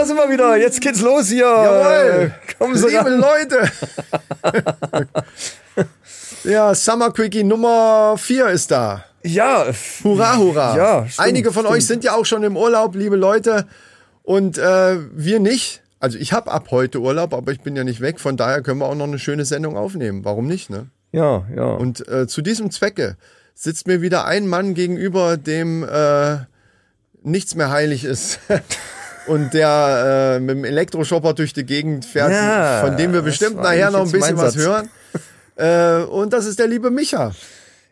Da sind wir wieder. Jetzt geht's los hier. Jawohl. Kommen Sie Liebe ran. Leute. ja, Summer Quickie Nummer 4 ist da. Ja. Hurra, hurra. Ja, stimmt, Einige von stimmt. euch sind ja auch schon im Urlaub, liebe Leute. Und äh, wir nicht. Also ich habe ab heute Urlaub, aber ich bin ja nicht weg. Von daher können wir auch noch eine schöne Sendung aufnehmen. Warum nicht, ne? Ja, ja. Und äh, zu diesem Zwecke sitzt mir wieder ein Mann gegenüber, dem äh, nichts mehr heilig ist. Und der äh, mit dem Elektroshopper durch die Gegend fährt, Ja, von dem wir bestimmt nachher noch ein bisschen mein was hören. Äh, und das ist der liebe Micha.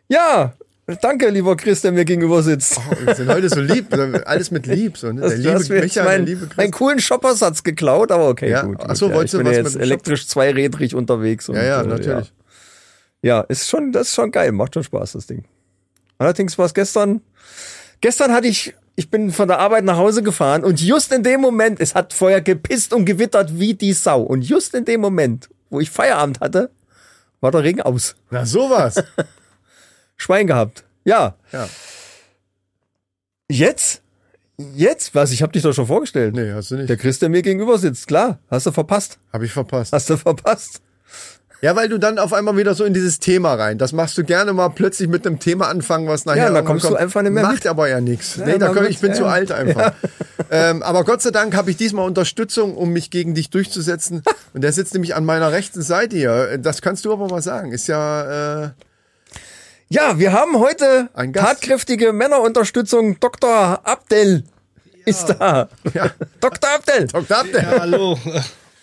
ja, danke, lieber Chris, der mir gegenüber sitzt. Wir sind heute so lieb, alles mit lieb. So, ne? Der liebe Micha, der meinen, liebe Chris. coolen Shoppersatz geklaut, aber okay, Ja, gut. ach so, gut, wolltest ich du bin was ja mit jetzt Shop- elektrisch zweirädrig unterwegs. Und, Ja, ja, äh, natürlich. Ja. ja, ist schon, das ist schon geil, macht schon Spaß, das Ding. Allerdings war es gestern, gestern hatte ich, ich bin von der Arbeit nach Hause gefahren und just in dem Moment, es hat vorher gepisst und gewittert wie die Sau. Und just in dem Moment, wo ich Feierabend hatte, war der Regen aus. Na sowas. Schwein gehabt. Ja. Ja. Jetzt? Jetzt? Was? Ich hab dich doch schon vorgestellt. Nee, hast du nicht. Der Chris, der mir gegenüber sitzt, klar. Hast du verpasst. Hab ich verpasst. Hast du verpasst. Ja, weil du dann auf einmal wieder so in dieses Thema rein. Das machst du gerne mal plötzlich mit einem Thema anfangen, was nachher Ja, da kommst du kommt. einfach nicht mehr Macht mit. aber ja nichts. nee, man da komm, ich bin ja, zu ja. alt einfach. Ähm, aber Gott sei Dank habe ich diesmal Unterstützung, um mich gegen dich durchzusetzen. Und der sitzt nämlich an meiner rechten Seite hier. Das kannst du aber mal sagen. Ist ja äh, Ja, wir haben heute tatkräftige Männerunterstützung. Dr. Abdel ist da. ja, Dr. Abdel, Dr. Abdel. Hallo.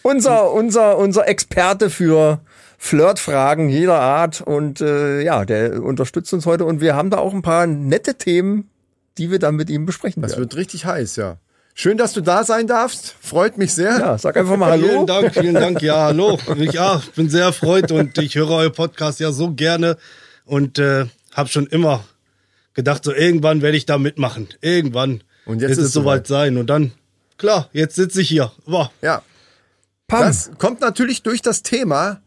unser, unser, unser Experte für Flirtfragen jeder Art. Und äh, ja, der unterstützt uns heute. Und wir haben da auch ein paar nette Themen, die wir dann mit ihm besprechen Das werden. wird richtig heiß, ja. Schön, dass du da sein darfst. Freut mich sehr. Ja, sag einfach mal Hallo. Vielen Dank, vielen Dank. Ja, hallo. Ich, ja, ich bin sehr erfreut und ich höre euer Podcast ja so gerne und äh, habe schon immer gedacht, so irgendwann werde ich da mitmachen. Irgendwann. Und jetzt wird ist es soweit sein. Und dann, klar, jetzt sitze ich hier. Boah. Ja. Pam. Das kommt natürlich durch das Thema,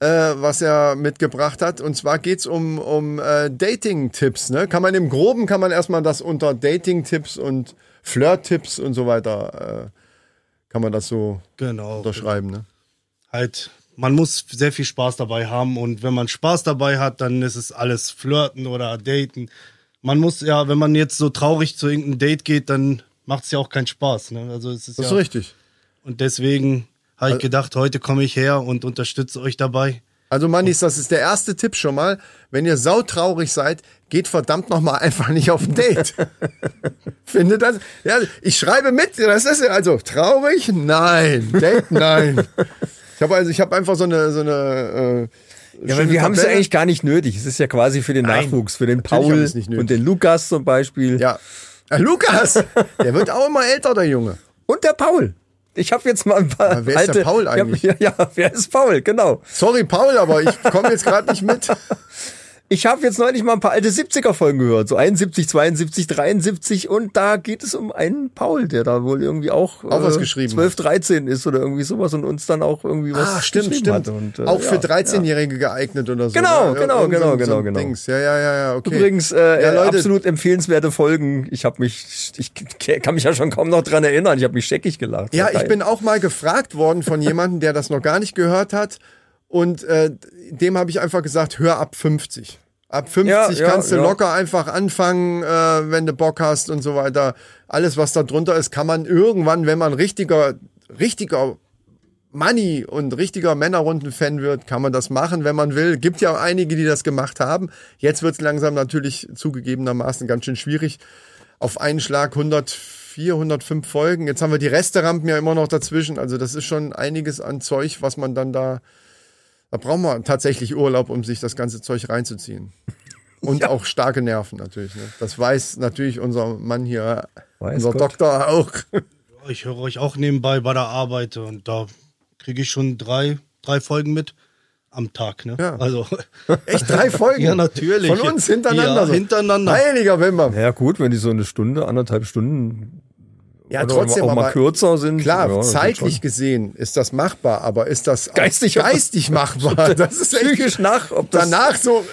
äh, was er mitgebracht hat. Und zwar geht's um, um äh, Dating-Tipps. Ne? Kann man im Groben, kann man erstmal das unter Dating-Tipps und Flirt-Tipps und so weiter, äh, kann man das so Genau. unterschreiben. Ne? Halt, man muss sehr viel Spaß dabei haben und wenn man Spaß dabei hat, dann ist es alles Flirten oder Daten. Man muss ja, wenn man jetzt so traurig zu irgendeinem Date geht, dann macht es ja auch keinen Spaß. Ne? Also es ist Das ja ist richtig. Und deswegen habe ich gedacht, heute komme ich her und unterstütze euch dabei. Also Mannis, das ist der erste Tipp schon mal. Wenn ihr sautraurig seid, geht verdammt noch mal einfach nicht auf ein Date. Findet das? Ja, ich schreibe mit. Das ist also traurig? Nein. Date? Nein. Ich habe also, ich habe einfach so eine so eine. Äh, Ja, aber wir haben es ja eigentlich gar nicht nötig. Es ist ja quasi für den Nein, Nachwuchs, für den Paul und den Lukas zum Beispiel. Ja. Ah, Lukas, der wird auch immer älter, der Junge. Und der Paul. Ich habe jetzt mal ein paar Aber wer ist der alte. Paul ich hab- eigentlich? Ja, ja, wer ist Paul? Genau. Sorry, Paul, aber ich komme jetzt gerade nicht mit. Ich habe jetzt neulich mal ein paar alte 70er-Folgen gehört, so 71, 72, 73 und da geht es um einen Paul, der da wohl irgendwie auch, Auch was geschrieben 12, 13 ist oder irgendwie sowas und uns dann auch irgendwie was Ah, stimmt, geschrieben stimmt. hat. Und, äh, auch für ja, 13-Jährige geeignet oder so. Genau, ne? genau, Irgend so genau, so genau, genau. Dings. Ja, ja, ja, ja, okay. Übrigens, äh, ja, Leute, absolut empfehlenswerte Folgen. Ich habe mich, ich kann mich ja schon kaum noch dran erinnern. Ich habe mich scheckig gelacht. Ja, ich bin auch mal gefragt worden von jemandem, der das noch gar nicht gehört hat. Und äh, dem habe ich einfach gesagt, hör ab 50. Ab 50 Ja, ja, kannst du ja. locker einfach anfangen, äh, wenn du Bock hast und so weiter. Alles, was da drunter ist, kann man irgendwann, wenn man richtiger, richtiger Money und richtiger Männerrunden-Fan wird, kann man das machen, wenn man will. Gibt ja einige, die das gemacht haben. Jetzt wird's langsam natürlich zugegebenermaßen ganz schön schwierig. Auf einen Schlag 104, 105 Folgen. Jetzt haben wir die Resterampen ja immer noch dazwischen. Also das ist schon einiges an Zeug, was man dann da. Da braucht man tatsächlich Urlaub, um sich das ganze Zeug reinzuziehen. Und auch starke Nerven natürlich. Ne? Das weiß natürlich unser Mann hier, Weiß unser Gott. Doktor auch. Ich höre euch auch nebenbei bei der Arbeit und da kriege ich schon drei, drei Folgen mit am Tag. Ne? Ja. Also Echt drei Folgen? Ja, natürlich. Von uns hintereinander. Ja, so. hintereinander. Heiliger Wimmer. Ja gut, wenn die so eine Stunde, anderthalb Stunden Ja, oder trotzdem auch mal aber- kürzer sind. Klar, ja, zeitlich gesehen ist das machbar, aber ist das Geistig- geistig machbar? Das ist psychisch nach, ob das danach so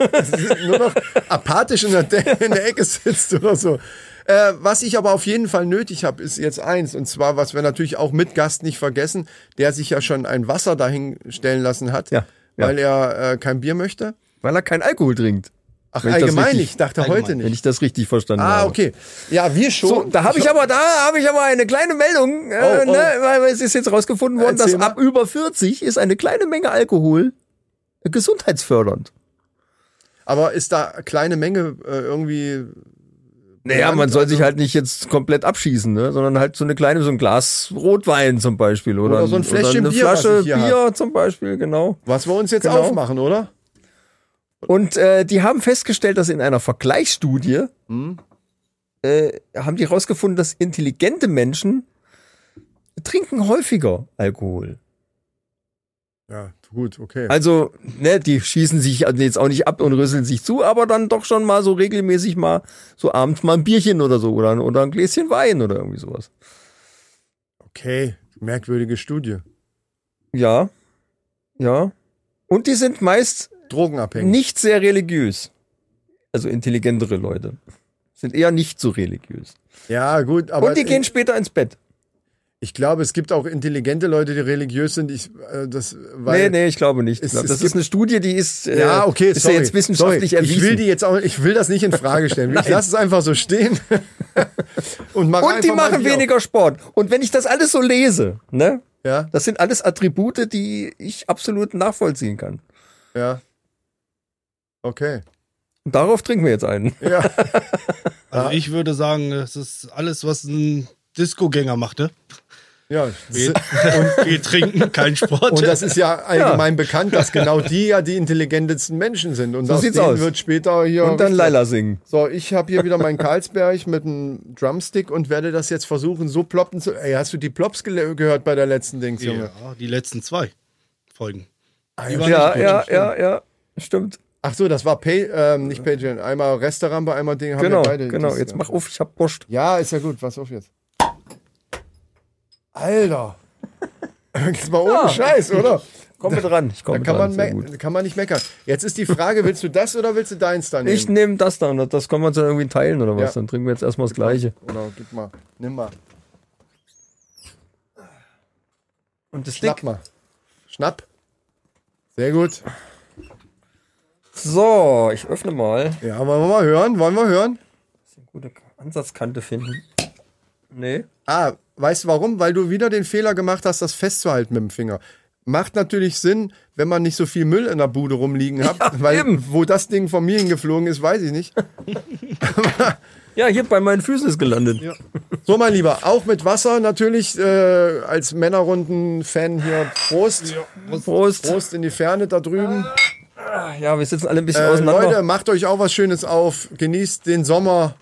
äh, nur noch apathisch in der, De in der Ecke sitzt oder so. Äh, was ich aber auf jeden Fall nötig habe, ist jetzt eins. Und zwar, was wir natürlich auch mit Gast nicht vergessen, der sich ja schon ein Wasser dahin stellen lassen hat, Ja, ja. weil er äh, kein Bier möchte. Weil er keinen Alkohol trinkt. Ach, Wenn ich allgemein, richtig- ich dachte allgemein. heute Wenn nicht. ich das richtig verstanden Ah, habe. okay. Ja, wir schon. So, da habe ich aber, da habe ich aber eine kleine Meldung, äh, Oh, oh. Ne, weil es ist jetzt rausgefunden worden, Erzähl dass mal. ab über 40 ist eine kleine Menge Alkohol gesundheitsfördernd. Aber ist da kleine Menge äh, irgendwie. Naja, man soll sich halt nicht jetzt komplett abschießen, ne? sondern halt so eine kleine, so ein Glas Rotwein zum Beispiel oder, Oder so ein Fläschchen oder eine Bier, was Flasche ich Bier zum Beispiel, genau. Was wir uns jetzt Genau. aufmachen, oder? Und äh, die haben festgestellt, dass in einer Vergleichsstudie Hm? äh, haben die herausgefunden, dass intelligente Menschen trinken häufiger Alkohol. Ja, gut, okay. Also, ne, die schießen sich also jetzt auch nicht ab und rüsseln sich zu, aber dann doch schon mal so regelmäßig mal so abends mal ein Bierchen oder so oder, oder ein Gläschen Wein oder irgendwie sowas. Okay, merkwürdige Studie. Ja, ja. Und die sind meist Drogenabhängig. nicht sehr religiös. Also intelligentere Leute. Sind eher nicht so religiös. Ja, gut, aber und die gehen später ins Bett. ich glaube, es gibt auch intelligente Leute, die religiös sind. Ich, äh, das, weil, nee, nee, ich glaube nicht. Ich es- glaub, es das gibt- ist eine Studie, die ist, äh, Ja, okay, ist sorry. ja jetzt wissenschaftlich sorry. erwiesen. Ich will die jetzt auch, ich will das nicht in Frage stellen. ich lasse es einfach so stehen. und mach und die machen weniger Sport. Und wenn ich das alles so lese, ne, auf. Ja, das sind alles Attribute, die ich absolut nachvollziehen kann. ja. Okay. Und darauf trinken wir jetzt einen. Ja. Also ich würde sagen, es ist alles, was ein Disco-Gänger macht, ne? ja. Geht, und geht trinken, kein Sport. Und das ist ja allgemein bekannt, dass genau die ja die intelligentesten Menschen sind. Und So sieht's aus. wird später hier. Und dann Laila singen. So, ich habe hier wieder meinen Karlsberg mit einem Drumstick und werde das jetzt versuchen, so ploppen zu. Ey, hast du die Plops gehört bei der letzten Dings, Junge? ja, die letzten zwei Folgen. Die ja. Ja, ja, ja, ja. Stimmt. Ach so, das war Pay, ähm, nicht Patreon. Einmal Restaurant, einmal Ding. Haben Genau, wir beide genau. das, Jetzt mach auf, ich hab Post. Ja, ist ja gut. Pass auf jetzt. Alter. Jetzt mal ohne Ja. Scheiß, oder? Komm mit ran. Ich Da komm kann mit man, kann man nicht meckern. Jetzt ist die Frage, willst du das oder willst du deins dann nehmen? Ich nehme das da und das können wir uns dann irgendwie teilen oder was. Ja. Dann trinken wir jetzt erstmal das Gleiche. Genau, gib mal. Nimm mal. Und das Schnapp mal. Schnapp. Sehr gut. So, ich öffne mal. Ja, wollen wir mal hören? Wollen wir hören? Gute Ansatzkante finden. Nee. Ah, weißt du warum? Weil du wieder den Fehler gemacht hast, das festzuhalten mit dem Finger. Macht natürlich Sinn, wenn man nicht so viel Müll in der Bude rumliegen hat, Ja, weil eben. wo das Ding von mir hingeflogen ist, weiß ich nicht. Ja, hier bei meinen Füßen ist gelandet. So, mein Lieber, auch mit Wasser natürlich äh, als Männerrunden-Fan hier. Prost. Prost. Prost in die Ferne da drüben. Ja, wir sitzen alle ein bisschen Äh, auseinander. Leute, macht euch auch was Schönes auf. Genießt den Sommer,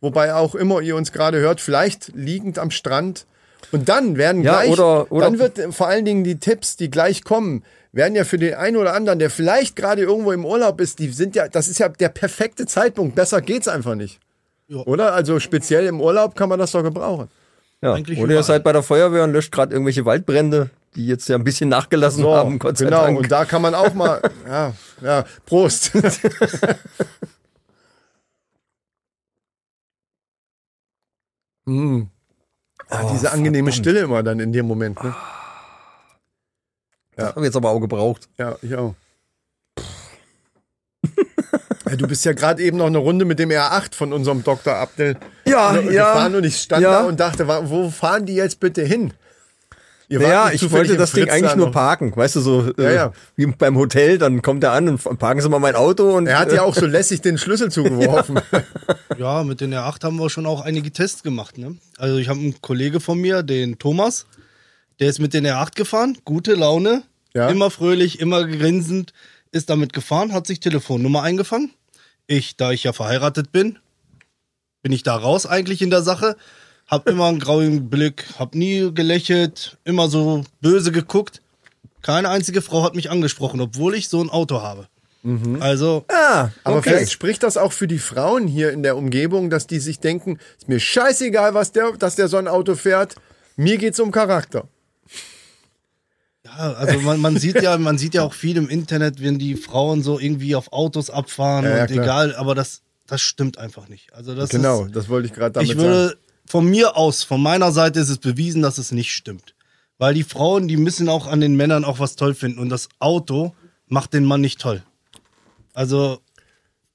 wobei auch immer ihr uns gerade hört, vielleicht liegend am Strand. Und dann werden Ja, gleich, oder- oder- dann wird vor allen Dingen die Tipps, die gleich kommen, werden ja für den einen oder anderen, der vielleicht gerade irgendwo im Urlaub ist, die sind ja, das ist ja der perfekte Zeitpunkt. Besser geht's einfach nicht. Ja. Oder? Also speziell im Urlaub kann man das doch gebrauchen. ja. eigentlich Oder ihr seid bei der Feuerwehr und löscht gerade irgendwelche Waldbrände, die jetzt ja ein bisschen nachgelassen So, haben, Gott sei genau. Dank. Und da kann man auch mal, ja, ja, Prost. mm. ja, Oh, diese angenehme verdammt. Stille immer dann in dem Moment. Ne? Das haben wir jetzt aber auch gebraucht. Ja, ich auch. Ja, du bist ja gerade eben noch eine Runde mit dem R8 von unserem Dr. Abdel Ja, gefahren und ich stand ja. da und dachte, wo fahren die jetzt bitte hin? Ihr Naja, ich wollte das Ding eigentlich nur parken, weißt du, so Ja, äh, ja. wie beim Hotel, dann kommt er an und parken Sie mal mein Auto und Er hat ja auch so lässig den Schlüssel zugeworfen. Ja, mit den R8 haben wir schon auch einige Tests gemacht. Ne? Also ich habe einen Kollege von mir, den Thomas, der ist mit den R8 gefahren, gute Laune, Ja. immer fröhlich, immer grinsend, ist damit gefahren, hat sich Telefonnummer eingefangen. Ich, da ich ja verheiratet bin, bin ich da raus eigentlich in der Sache. Hab immer einen grauen Blick, hab nie gelächelt, immer so böse geguckt. Keine einzige Frau hat mich angesprochen, obwohl ich so ein Auto habe. Also, Ah, Aber okay. vielleicht spricht das auch für die Frauen hier in der Umgebung, dass die sich denken, ist mir scheißegal, was der, dass der so ein Auto fährt. Mir geht's um Charakter. Ja, also man, man sieht ja, man sieht ja auch viel im Internet, wenn die Frauen so irgendwie auf Autos abfahren Ja, ja, und klar. egal, aber das, das stimmt einfach nicht. Also das Genau, ist, das wollte ich gerade damit ich sagen. Von mir aus, von meiner Seite ist es bewiesen, dass es nicht stimmt. Weil die Frauen, die müssen auch an den Männern auch was toll finden. Und das Auto macht den Mann nicht toll. Also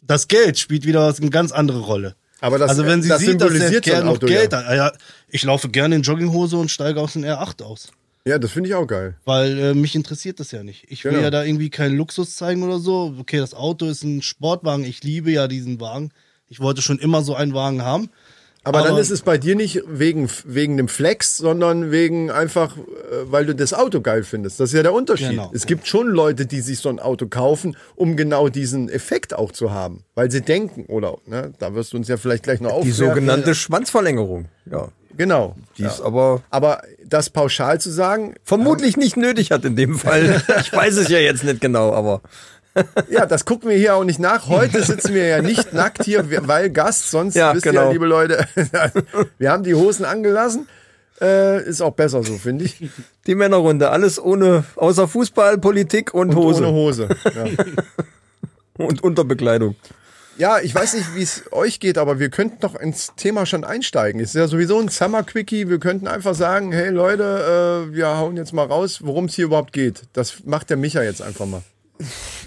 das Geld spielt wieder eine ganz andere Rolle. Aber das- also wenn sie das sieht, dass der Kerl noch Auto, Geld ja. hat, ah ja, ich laufe gerne in Jogginghose und steige aus dem R8 aus. Ja, das finde ich auch geil. Weil äh, mich interessiert das ja nicht. Ich will Genau. ja da irgendwie keinen Luxus zeigen oder so. Okay, das Auto ist ein Sportwagen. Ich liebe ja diesen Wagen. Ich wollte schon immer so einen Wagen haben. Aber, dann ist es bei dir nicht wegen, wegen dem Flex, sondern wegen einfach, äh, weil du das Auto geil findest. Das ist ja der Unterschied. Genau. Es gibt schon Leute, die sich so ein Auto kaufen, um genau diesen Effekt auch zu haben. Weil sie denken, oder, ne, da wirst du uns ja vielleicht gleich noch Die aufklären. sogenannte Schwanzverlängerung. Ja. Genau. Die ist aber Aber das pauschal zu sagen, vermutlich nicht nötig hat in dem Fall. Ich weiß es ja jetzt nicht genau, aber ja, das gucken wir hier auch nicht nach. Heute sitzen wir ja nicht nackt hier, weil Gast, sonst Ja, wisst ihr genau. ja, liebe Leute, wir haben die Hosen angelassen. Äh, ist auch besser so, finde ich. die Männerrunde, alles ohne, außer Fußball, Politik und, Hose. Ohne Hose. Ja. Und Unterbekleidung. Ja, ich weiß nicht, wie es euch geht, aber wir könnten doch ins Thema schon einsteigen. Ist ja sowieso ein Summer Quickie. Wir könnten einfach sagen, hey Leute, äh, wir hauen jetzt mal raus, worum es hier überhaupt geht. Das macht der Micha jetzt einfach mal.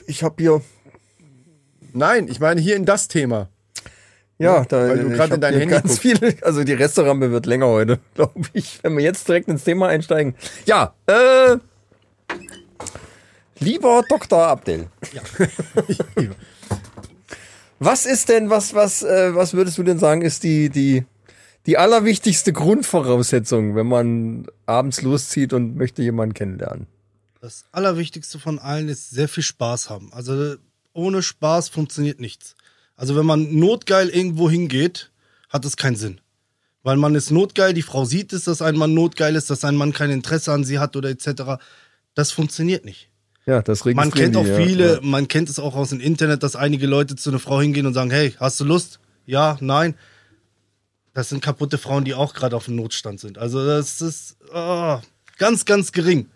Ich habe hier, Nein, ich meine hier in das Thema. ja, da, weil du gerade in dein Handy ganz guckst. viel, also die Restaurante wird länger heute, glaube ich, wenn wir jetzt direkt ins Thema einsteigen. Ja, äh, lieber Dr. Abdel. Was ist denn, was, was, äh, was würdest du denn sagen, ist die, die, die allerwichtigste Grundvoraussetzung, wenn man abends loszieht und möchte jemanden kennenlernen? Das Allerwichtigste von allen ist sehr viel Spaß haben. Also ohne Spaß funktioniert nichts. Also wenn man notgeil irgendwo hingeht, hat es keinen Sinn. Weil man ist notgeil, die Frau sieht es, dass ein Mann notgeil ist, dass ein Mann kein Interesse an sie hat oder etc. Das funktioniert nicht. Ja, das Man kennt auch viele, Ja. man kennt es auch aus dem Internet, dass einige Leute zu einer Frau hingehen und sagen, hey, hast du Lust? Ja, nein. Das sind kaputte Frauen, die auch gerade auf dem Notstand sind. Also das ist ah, ganz, ganz gering.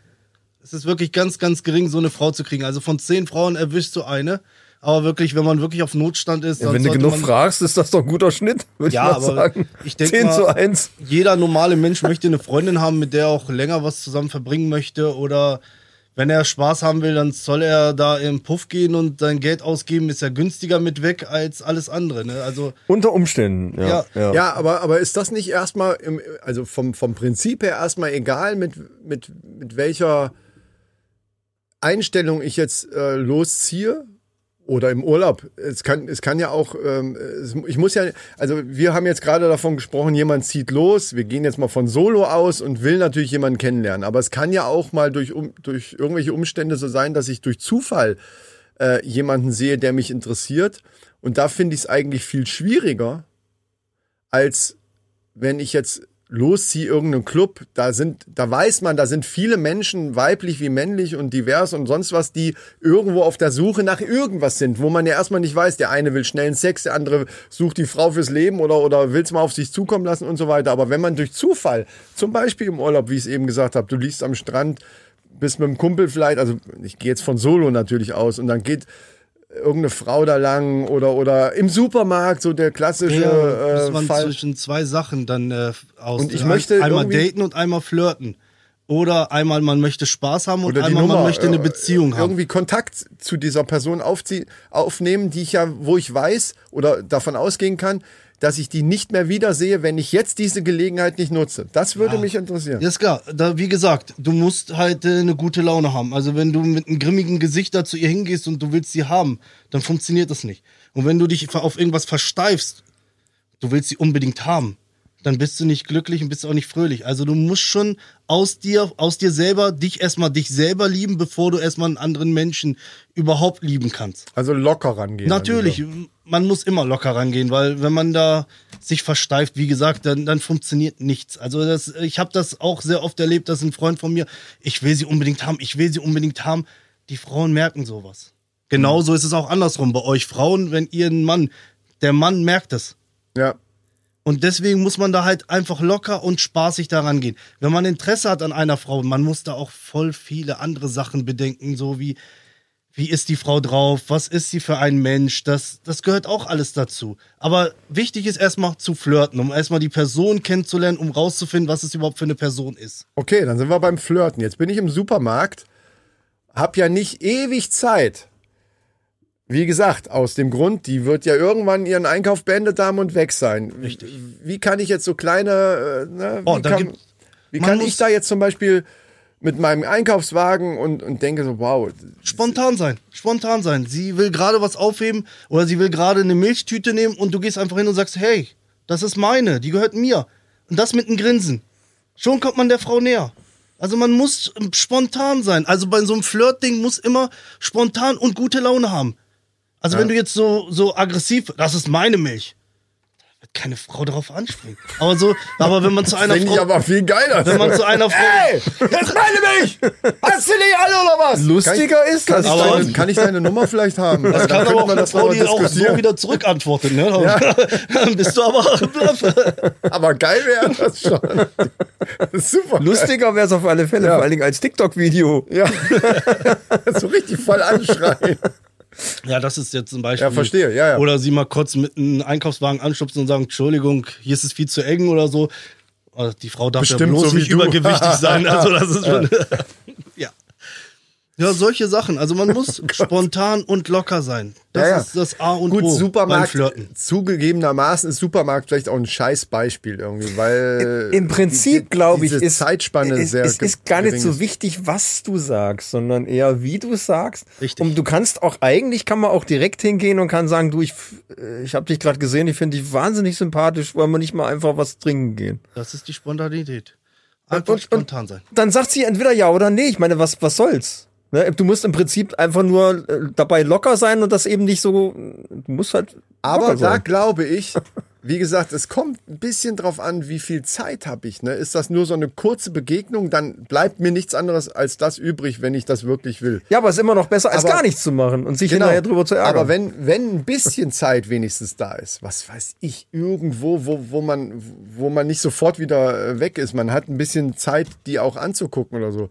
Es ist wirklich ganz, ganz gering, so eine Frau zu kriegen. Also von zehn Frauen erwischst du eine. Aber wirklich, wenn man wirklich auf Notstand ist, Ja, dann wenn du genug fragst, ist das doch ein guter Schnitt, würde Ja, ich mal aber sagen. ich denk 10 mal- zu 1. jeder normale Mensch möchte eine Freundin haben, mit der er auch länger was zusammen verbringen möchte. Oder wenn er Spaß haben will, dann soll er da im Puff gehen und sein Geld ausgeben, ist ja günstiger mit weg als alles andere. Ne? Also Unter Umständen, ja. Ja. ja. Ja, aber, aber ist das nicht erstmal, im, also vom, vom Prinzip her erstmal egal, mit, mit, mit welcher Einstellung ich jetzt äh, losziehe? Oder im Urlaub. Es kann, es kann ja auch, ähm, es, ich muss ja, also wir haben jetzt gerade davon gesprochen, jemand zieht los, wir gehen jetzt mal von Solo aus und will natürlich jemanden kennenlernen. Aber es kann ja auch mal durch, um, durch irgendwelche Umstände so sein, dass ich durch Zufall äh, jemanden sehe, der mich interessiert. Und da finde ich es eigentlich viel schwieriger, als wenn ich jetzt losziehe irgendeinen Club, da sind, da weiß man, da sind viele Menschen, weiblich wie männlich und divers und sonst was, die irgendwo auf der Suche nach irgendwas sind, wo man ja erstmal nicht weiß, der eine will schnellen Sex, der andere sucht die Frau fürs Leben oder, oder will es mal auf sich zukommen lassen und so weiter. Aber wenn man durch Zufall, zum Beispiel im Urlaub, wie ich es eben gesagt habe, du liegst am Strand, bist mit einem Kumpel vielleicht, also ich gehe jetzt von Solo natürlich aus und dann geht irgendeine Frau da lang oder oder im Supermarkt so der klassische ja, äh, muss man Fall. zwischen zwei Sachen dann äh, aus. Und ich möchte einmal daten und einmal flirten. Oder einmal man möchte Spaß haben und oder die einmal Nummer man möchte eine äh, Beziehung haben. irgendwie Kontakt zu dieser Person aufziehen, aufnehmen, die ich ja, wo ich weiß oder davon ausgehen kann, dass ich die nicht mehr wiedersehe, wenn ich jetzt diese Gelegenheit nicht nutze. Das würde mich interessieren. Ja, ist klar. Da, wie gesagt, du musst halt äh, eine gute Laune haben. Also wenn du mit einem grimmigen Gesicht da zu ihr hingehst und du willst sie haben, dann funktioniert das nicht. Und wenn du dich auf irgendwas versteifst, du willst sie unbedingt haben, dann bist du nicht glücklich und bist auch nicht fröhlich. Also du musst schon aus dir, aus dir selber, dich erstmal dich selber lieben, bevor du erstmal einen anderen Menschen überhaupt lieben kannst. Also locker rangehen. Natürlich, man muss immer locker rangehen, weil wenn man da sich versteift, wie gesagt, dann, dann funktioniert nichts. Also das, ich habe das auch sehr oft erlebt, dass ein Freund von mir, ich will sie unbedingt haben, ich will sie unbedingt haben. Die Frauen merken sowas. Genauso ist es auch andersrum bei euch Frauen, wenn ihr einen Mann, der Mann merkt es. Ja. Und deswegen muss man da halt einfach locker und spaßig daran gehen. Wenn man Interesse hat an einer Frau, man muss da auch voll viele andere Sachen bedenken, so wie wie ist die Frau drauf, was ist sie für ein Mensch, das, das gehört auch alles dazu. Aber wichtig ist erstmal zu flirten, um erstmal die Person kennenzulernen, um rauszufinden, was es überhaupt für eine Person ist. Okay, dann sind wir beim Flirten. Jetzt bin ich im Supermarkt, hab ja nicht ewig Zeit. Wie gesagt, aus dem Grund, die wird ja irgendwann ihren Einkauf beendet haben und weg sein. Richtig. Wie kann ich jetzt so kleine, äh, ne, Oh, wie kann, gibt- wie kann ich da jetzt zum Beispiel mit meinem Einkaufswagen und, und denke so, wow, Spontan sein, spontan sein. Sie will gerade was aufheben oder sie will gerade eine Milchtüte nehmen und du gehst einfach hin und sagst, hey, das ist meine, die gehört mir. Und das mit einem Grinsen. Schon kommt man der Frau näher. Also man muss spontan sein. Also bei so einem Flirtding muss immer spontan und gute Laune haben. Also wenn du jetzt so, so aggressiv, das ist meine Milch, da wird keine Frau darauf anspringen. Aber so, aber wenn man zu einer finde ich Frau, aber viel geiler. wenn man zu einer Frau, Ey, das ist meine Milch! Hast du nicht alle oder was? Lustiger kann ich, ist kann das. ich, Aber- deine, kann ich deine Nummer vielleicht haben? Das kann aber auch eine Frau, die auch so wieder zurückantwortet. Ne? Dann bist du aber bluff. Aber geil wäre das schon. Super. Lustiger wäre es auf alle Fälle, Ja. vor allen Dingen als TikTok-Video. Ja. so richtig voll anschreien. Ja, das ist jetzt zum Beispiel. Ja, verstehe, ja, ja. Oder sie mal kurz mit einem Einkaufswagen anstupsen und sagen, Entschuldigung, hier ist es viel zu eng oder so. Also Die Frau darf ja Bestimmt bloß so nicht du. übergewichtig sein. Also das ist schon. ja. Solche Sachen. Also man muss spontan und locker sein. Das Ja, ja. ist das A und Gut, O beim Supermarkt, Flirten. zugegebenermaßen ist Supermarkt vielleicht auch ein scheiß Beispiel irgendwie, weil Im Prinzip, glaube ich, diese ist Zeitspanne es, sehr es ist gar nicht so ist. wichtig, was du sagst, sondern eher wie du es sagst. Richtig. Und du kannst auch eigentlich kann man auch direkt hingehen und kann sagen, du ich äh, ich habe dich gerade gesehen, ich finde dich wahnsinnig sympathisch, wollen wir nicht mal einfach was trinken gehen. Das ist die Spontanität. Einfach und- spontan sein. Dann sagt sie entweder ja oder nee. Ich meine, was was soll's? Ne? Du musst im Prinzip einfach nur äh, dabei locker sein und das eben nicht so. Du musst halt. Aber da sein. glaube ich, wie gesagt, es kommt ein bisschen drauf an, wie viel Zeit habe ich. Ne? Ist das nur so eine kurze Begegnung, dann bleibt mir nichts anderes als das übrig, wenn ich das wirklich will. Ja, aber es ist immer noch besser, als Aber- gar nichts zu machen und sich hinterher drüber zu ärgern. Genau. Aber wenn, wenn ein bisschen Zeit wenigstens da ist, was weiß ich, irgendwo, wo, wo, man, wo man nicht sofort wieder äh, weg ist, man hat ein bisschen Zeit, die auch anzugucken oder so,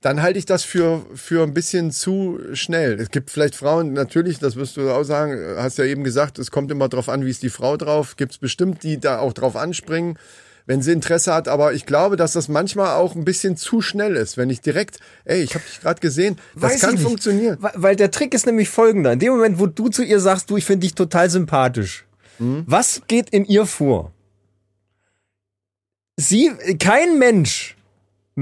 dann halte ich das für, für ein bisschen zu schnell. Es gibt vielleicht Frauen, natürlich, das wirst du auch sagen, hast ja eben gesagt, es kommt immer drauf an, wie ist die Frau drauf. Gibt es bestimmt, die da auch drauf anspringen, wenn sie Interesse hat. Aber ich glaube, dass das manchmal auch ein bisschen zu schnell ist. Wenn ich direkt, ey, ich habe dich gerade gesehen, das Weiß kann nicht. funktionieren. Weil, weil der Trick ist nämlich folgender. In dem Moment, wo du zu ihr sagst, du, ich finde dich total sympathisch. Mhm. Was geht in ihr vor? Sie, kein Mensch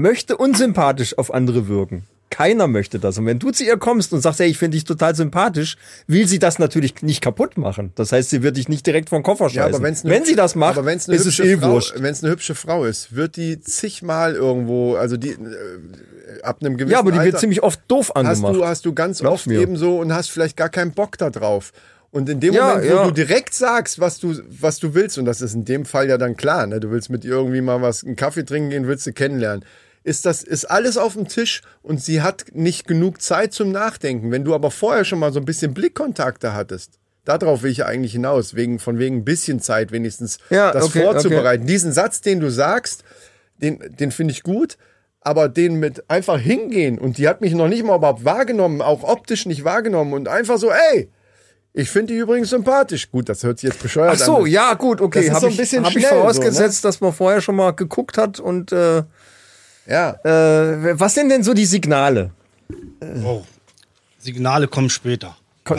möchte unsympathisch auf andere wirken. Keiner möchte das. Und wenn du zu ihr kommst und sagst, ey, ich finde dich total sympathisch, will sie das natürlich nicht kaputt machen. Das heißt, sie wird dich nicht direkt vom Koffer Ja, scheißen. aber wenn's wenn sie das macht, aber wenn's eine ist es eh Frau, wurscht. Wenn es eine hübsche Frau ist, wird die zigmal irgendwo, also die äh, ab einem gewissen Ja, aber die wird Alter, ziemlich oft doof hast angemacht. du hast du ganz Glaub oft mir. eben so und hast vielleicht gar keinen Bock da drauf. Und in dem Ja, Moment, wo ja. du direkt sagst, was du, was du willst, und das ist in dem Fall ja dann klar, ne? du willst mit ihr irgendwie mal was, einen Kaffee trinken gehen, willst du kennenlernen, ist das, ist alles auf dem Tisch und sie hat nicht genug Zeit zum Nachdenken. Wenn du aber vorher schon mal so ein bisschen Blickkontakte hattest, darauf will ich ja eigentlich hinaus, wegen, von wegen ein bisschen Zeit wenigstens Ja, das okay, vorzubereiten. Diesen Satz, den du sagst, den, den finde ich gut, aber den mit einfach hingehen und die hat mich noch nicht mal überhaupt wahrgenommen, auch optisch nicht wahrgenommen und einfach so, ey, ich finde die übrigens sympathisch. Gut, das hört sich jetzt bescheuert Ach so, an. ja, gut, Das okay. ist Habe so ein ich, bisschen hab ich schnell so, vorausgesetzt, dass man vorher schon mal geguckt hat und äh, Ja. äh, was sind denn so die Signale? Oh. Signale kommen später. Oh,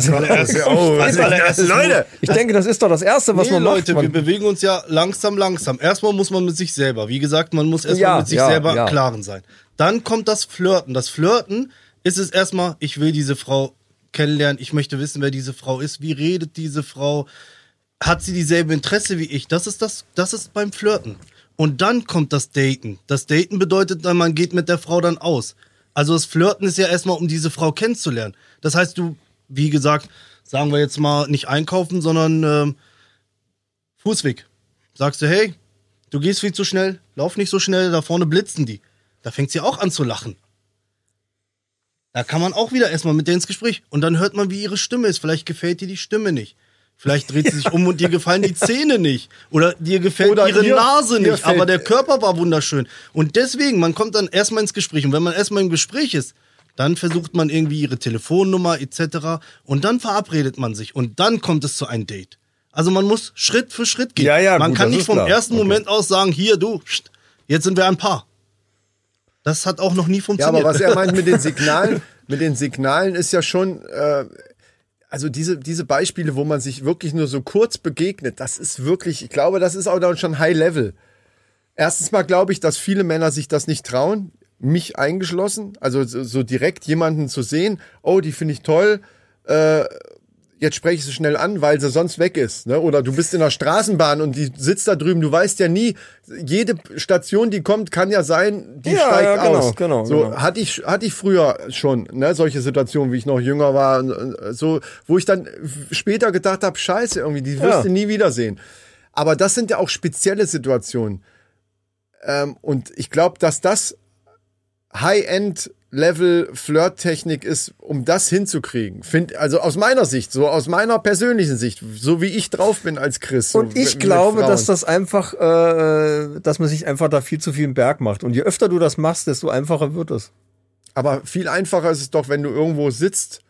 Als allererstes Leute, Ich denke, das ist doch das Erste, was nee, man Leute, macht. wir Man, bewegen uns ja langsam, langsam. Erstmal muss man mit sich selber. Wie gesagt, man muss erstmal Ja, mit sich ja, selber ja. im Klaren sein. Dann kommt das Flirten. Das Flirten ist es erstmal, ich will diese Frau kennenlernen, ich möchte wissen, wer diese Frau ist, wie redet diese Frau, hat sie dieselbe Interesse wie ich? Das ist das, das ist beim Flirten. Und dann kommt das Daten. Das Daten bedeutet man geht mit der Frau dann aus. Also das Flirten ist ja erstmal, um diese Frau kennenzulernen. Das heißt, du, wie gesagt, sagen wir jetzt mal nicht einkaufen, sondern ähm, Fußweg. Sagst du, hey, du gehst viel zu schnell, lauf nicht so schnell, da vorne blitzen die. Da fängt sie auch an zu lachen. Da kann man auch wieder erstmal mit der ins Gespräch. Und dann hört man, wie ihre Stimme ist. Vielleicht gefällt dir die Stimme nicht. Vielleicht dreht sie sich um und dir gefallen die Zähne nicht. Oder dir gefällt Oder ihre ihr- Nase ihr nicht. Aber der Körper war wunderschön. Und deswegen, man kommt dann erstmal ins Gespräch. Und wenn man erstmal im Gespräch ist, Dann versucht man irgendwie ihre Telefonnummer etc. Und dann verabredet man sich und dann kommt es zu einem Date. Also man muss Schritt für Schritt gehen. Ja, ja, man gut, kann nicht vom klar. ersten Okay. Moment aus sagen, hier du, pst, jetzt sind wir ein Paar. Das hat auch noch nie Ja, funktioniert. aber was er meint mit den Signalen, mit den Signalen ist ja schon, äh, also diese, diese Beispiele, wo man sich wirklich nur so kurz begegnet, das ist wirklich, ich glaube, das ist auch dann schon High Level. Erstens mal glaube ich, dass viele Männer sich das nicht trauen, mich eingeschlossen, also so, direkt jemanden zu sehen, oh, die finde ich toll, äh, jetzt spreche ich sie schnell an, weil sie sonst weg ist. Ne? Oder du bist in der Straßenbahn und die sitzt da drüben, du weißt ja nie, jede Station, die kommt, kann ja sein, die Ja, steigt ja, genau, aus. genau, so genau. hatte ich hatte ich früher schon, ne, solche Situationen, wie ich noch jünger war, so, wo ich dann später gedacht habe, scheiße, irgendwie, die wirst Ja. du nie wiedersehen. Aber das sind ja auch spezielle Situationen. Ähm, und ich glaube, dass das High-End Level Flirttechnik ist, um das hinzukriegen. Find, also aus meiner Sicht, so aus meiner persönlichen Sicht, so wie ich drauf bin als Chris. so Und ich mit- mit glaube, Frauen. dass das einfach, äh, dass man sich einfach da viel zu viel im Berg macht. Und je öfter du das machst, desto einfacher wird es. Aber viel einfacher ist es doch, wenn du irgendwo sitzt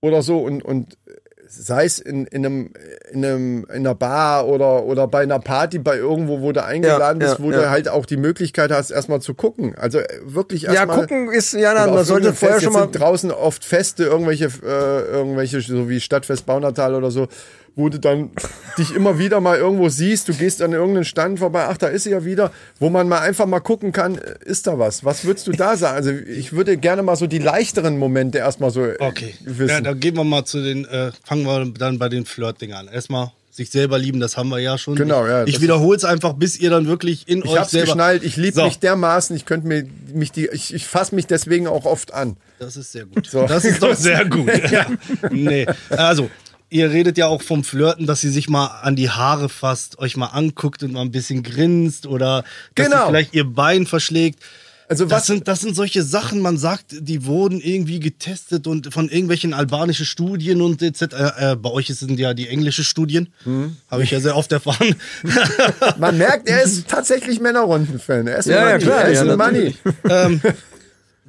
oder so und, und sei es in, in, einem, in, einem, in einer Bar oder, oder bei einer Party, bei irgendwo, wo du eingeladen Ja, bist, ja, wo ja. du halt auch die Möglichkeit hast, erstmal zu gucken. Also äh, wirklich Ja, erstmal. gucken ist, ja, na, man sollte vorher Fest, schon mal. draußen oft Feste, irgendwelche, äh, irgendwelche, so wie Stadtfest Baunatal oder so, wo du dann dich immer wieder mal irgendwo siehst, du gehst an irgendeinen Stand vorbei, ach, da ist sie ja wieder, wo man mal einfach mal gucken kann, äh, ist da was? Was würdest du da sagen? Also ich würde gerne mal so die leichteren Momente erstmal so äh, Okay. Ja, wissen. da gehen wir mal zu den, äh, fangen wir dann bei den Flirt-Dingern an. Erstmal sich selber lieben, das haben wir ja schon. Genau, ja, Ich wiederhole es einfach, bis ihr dann wirklich in ich euch hab's selber. geschnallt, ich liebe So. mich dermaßen, ich könnte mir mich die, ich, ich fasse mich deswegen auch oft an. Das ist sehr gut. Das ist doch sehr gut. ja. Nee. Also, ihr redet ja auch vom Flirten, dass sie sich mal an die Haare fasst, euch mal anguckt und mal ein bisschen grinst oder dass Genau. sie vielleicht ihr Bein verschlägt. Also Das was, sind, das sind solche Sachen, man sagt, die wurden irgendwie getestet und von irgendwelchen albanischen Studien und etc. Äh, äh, bei euch sind ja die englische Studien. Hm. Habe ich ja sehr oft erfahren. man merkt, er ist tatsächlich Männerrunden-Fan. Er ist Ja, ein ja, klar, er ist ja, ein Money. ähm,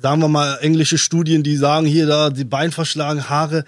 sagen wir mal, englische Studien, die sagen, hier, da, die Bein verschlagen, Haare.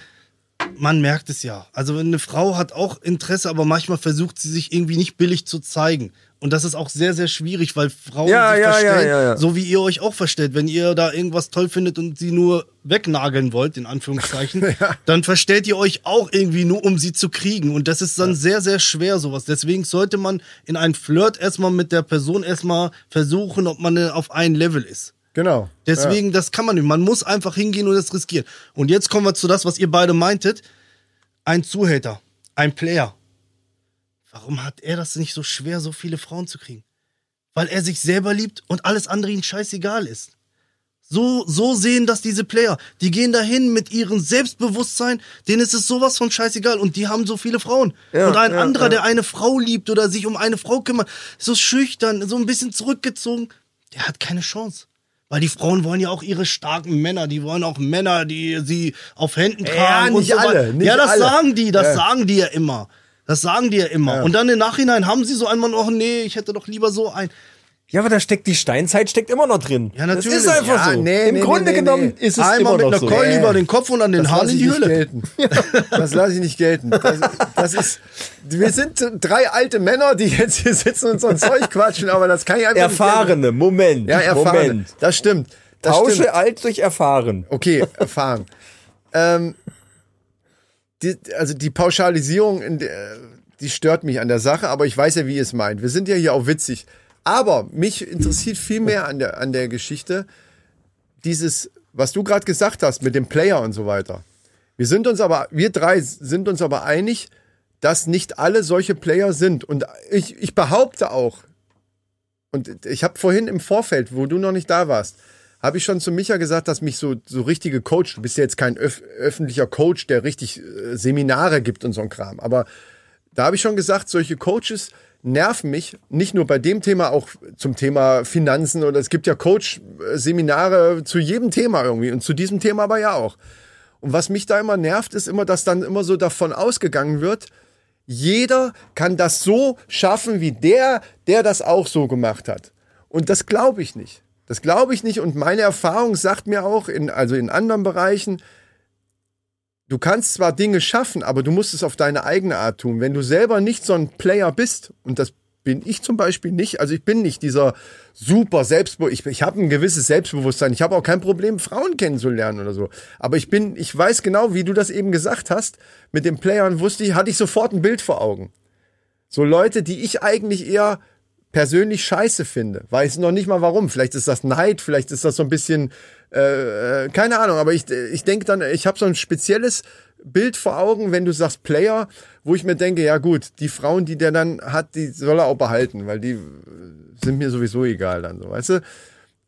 Man merkt es ja. Also eine Frau hat auch Interesse, aber manchmal versucht sie sich irgendwie nicht billig zu zeigen. Und das ist auch sehr, sehr schwierig, weil Frauen Ja, sich ja, verstellen, ja, so wie ihr euch auch verstellt. Wenn ihr da irgendwas toll findet und sie nur wegnageln wollt, in Anführungszeichen, dann verstellt ihr euch auch irgendwie nur, um sie zu kriegen. Und das ist dann sehr, sehr schwer, sowas. Deswegen sollte man in einen Flirt erstmal mit der Person erstmal versuchen, ob man auf einem Level ist. Genau. Deswegen, das kann man nicht. Man muss einfach hingehen und das riskieren. Und jetzt kommen wir zu das, was ihr beide meintet. Ein Zuhälter, ein Player. Warum hat er das nicht so schwer, so viele Frauen zu kriegen? Weil er sich selber liebt und alles andere ihm scheißegal ist. So, so sehen das diese Player. Die gehen dahin mit ihrem Selbstbewusstsein, denen ist es sowas von scheißegal und die haben so viele Frauen. Ja, und ein ja, anderer, ja. der eine Frau liebt oder sich um eine Frau kümmert, so schüchtern, so ein bisschen zurückgezogen, der hat keine Chance. Weil die Frauen wollen ja auch ihre starken Männer, die wollen auch Männer, die sie auf Händen tragen. und nicht so weiter. alle, nicht ja, das alle. sagen die, das Ja. sagen die ja immer. Das sagen die ja immer. Und dann im Nachhinein haben sie so einen Mann, oh nee, ich hätte doch lieber so einen. Ja, aber da steckt die Steinzeit steckt immer noch drin. Ja, natürlich. Das ist einfach Ja, so. nee, Im nee, Grunde nee, genommen ist es Einmal immer mit noch einer so. Keule über den Kopf und an den Das Haaren in ich die nicht Höhle. gelten. Das lasse ich nicht gelten. Das, das ist, wir sind drei alte Männer, die jetzt hier sitzen und so ein Zeug quatschen, aber das kann ich einfach Erfahrene, Moment. nicht. Ja, erfahren. Moment. Das stimmt. Das Tausche stimmt. alt durch erfahren. Okay, erfahren. ähm, die, also die Pauschalisierung, der, die stört mich an der Sache, aber ich weiß ja, wie ihr es meint. Wir sind ja hier auch witzig. Aber mich interessiert viel mehr an der, an der Geschichte dieses, was du gerade gesagt hast mit dem Player und so weiter. Wir sind uns aber, wir drei sind uns aber einig, dass nicht alle solche Player sind. Und ich, ich behaupte auch, und ich habe vorhin im Vorfeld, wo du noch nicht da warst, habe ich schon zu Micha gesagt, dass mich so, so richtige Coach, du bist ja jetzt kein öf öffentlicher Coach, der richtig äh, Seminare gibt und so ein Kram, aber da habe ich schon gesagt, solche Coaches nerven mich, nicht nur bei dem Thema, auch zum Thema Finanzen oder es gibt ja Coach-Seminare zu jedem Thema irgendwie und zu diesem Thema aber ja auch. Und was mich da immer nervt, ist immer, dass dann immer so davon ausgegangen wird, jeder kann das so schaffen wie der, der das auch so gemacht hat. Und das glaube ich nicht. Das glaube ich nicht und meine Erfahrung sagt mir auch, in, also in anderen Bereichen, du kannst zwar Dinge schaffen, aber du musst es auf deine eigene Art tun. Wenn du selber nicht so ein Player bist, und das bin ich zum Beispiel nicht, also ich bin nicht dieser super Selbstbewusstsein, ich, ich habe ein gewisses Selbstbewusstsein, ich habe auch kein Problem, Frauen kennenzulernen oder so. Aber ich bin, ich weiß genau, wie du das eben gesagt hast, mit den Playern wusste ich, hatte ich sofort ein Bild vor Augen. So Leute, die ich eigentlich eher persönlich scheiße finde. Weiß noch nicht mal warum. Vielleicht ist das Neid, vielleicht ist das so ein bisschen, äh, äh, keine Ahnung, aber ich, ich denke dann, ich habe so ein spezielles Bild vor Augen, wenn du sagst Player, wo ich mir denke, ja gut, die Frauen, die der dann hat, die soll er auch behalten, weil die sind mir sowieso egal dann so, weißt du?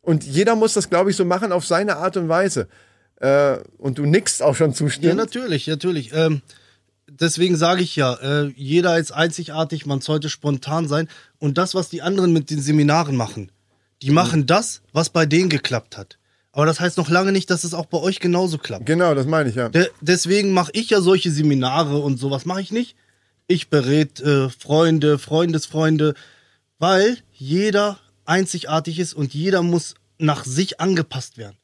Und jeder muss das, glaube ich, so machen auf seine Art und Weise. Äh, und du nickst auch schon Ja, zustimmen. natürlich, natürlich. Ähm, deswegen sage ich ja, äh, jeder ist einzigartig, man sollte spontan sein. Und das, was die anderen mit den Seminaren machen, die machen das, was bei denen geklappt hat. Aber das heißt noch lange nicht, dass es auch bei euch genauso klappt. genau, das meine ich ja. De deswegen mache ich ja solche Seminare und sowas mache ich nicht. Ich berät äh, Freunde, Freundesfreunde, weil jeder einzigartig ist und jeder muss nach sich angepasst werden.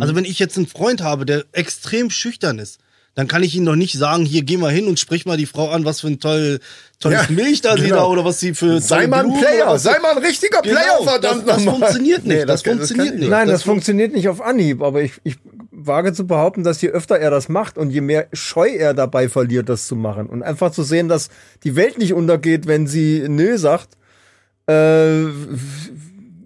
Also wenn ich jetzt einen Freund habe, der extrem schüchtern ist, dann kann ich ihm doch nicht sagen, hier geh mal hin und sprich mal die Frau an, was für ein toll, tolles Ja, Milch da sie genau. da oder was sie für Sei mal ein Blumen Player, sie- sei mal ein richtiger Player, Genau, verdammt das, das nochmal. funktioniert nicht. Nee, das, das kann- funktioniert kann ich nicht. Nein, das, fun- funktioniert nicht auf Anhieb, aber ich, ich wage zu behaupten, dass je öfter er das macht und je mehr Scheu er dabei verliert, das zu machen und einfach zu sehen, dass die Welt nicht untergeht, wenn sie Nö sagt, äh,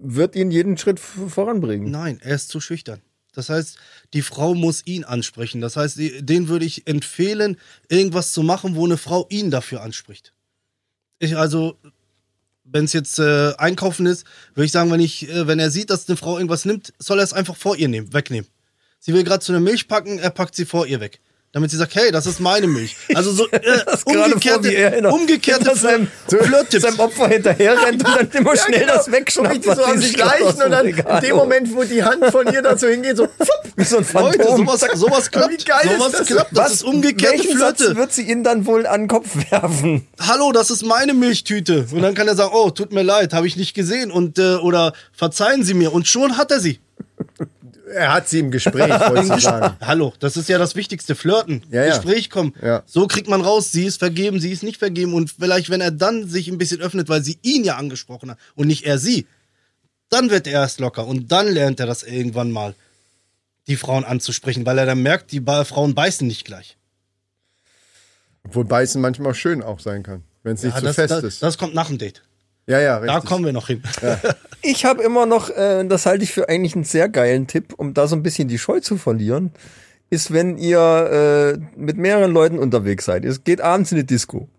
wird ihn jeden Schritt voranbringen. Nein, er ist zu schüchtern. Das heißt, die Frau muss ihn ansprechen. Das heißt, den würde ich empfehlen, irgendwas zu machen, wo eine Frau ihn dafür anspricht. Ich also, wenn es jetzt äh, einkaufen ist, würde ich sagen, wenn ich, äh, wenn er sieht, dass eine Frau irgendwas nimmt, soll er es einfach vor ihr nehmen, wegnehmen. Sie will gerade zu einer Milch packen, er packt sie vor ihr weg. Damit sie sagt, hey, das ist meine Milch. Also so äh, gerade vor, er umgekehrte, umgekehrte seinem, Flirt-Tipps. seinem Opfer hinterher rennt und dann immer schnell genau. das wegschnappt. So richtig so am Schleichen und dann in dem. Moment, wo die Hand von ihr dazu hingeht, so flupp, Wie so ein Leute, Phantom. sowas, sowas klappt. Wie geil ist sowas das? klappt. Das ist umgekehrte welchen Satz Flirte. wird sie ihn dann wohl an den Kopf werfen? hallo, das ist meine Milchtüte. Und dann kann er sagen, oh, tut mir leid, habe ich nicht gesehen. Und, äh, oder verzeihen Sie mir. Und schon hat er sie. Er hat sie im Gespräch, wollte ich sagen. Hallo, das ist ja das Wichtigste, flirten, Ja, ja. Gespräch kommen. Ja. So kriegt man raus, sie ist vergeben, sie ist nicht vergeben. Und vielleicht, wenn er dann sich ein bisschen öffnet, weil sie ihn ja angesprochen hat und nicht er sie, dann wird er erst locker. Und dann lernt er das irgendwann mal, die Frauen anzusprechen, weil er dann merkt, die Frauen beißen nicht gleich. Obwohl Beißen manchmal schön auch sein kann, wenn es nicht zu das, fest das, ist. das kommt nach dem Date. Ja, ja, richtig. Da kommen wir noch hin. Ich habe immer noch, äh, das halte ich für eigentlich einen sehr geilen Tipp, um da so ein bisschen die Scheu zu verlieren, ist, wenn ihr äh, mit mehreren Leuten unterwegs seid. Es geht abends in die Disco.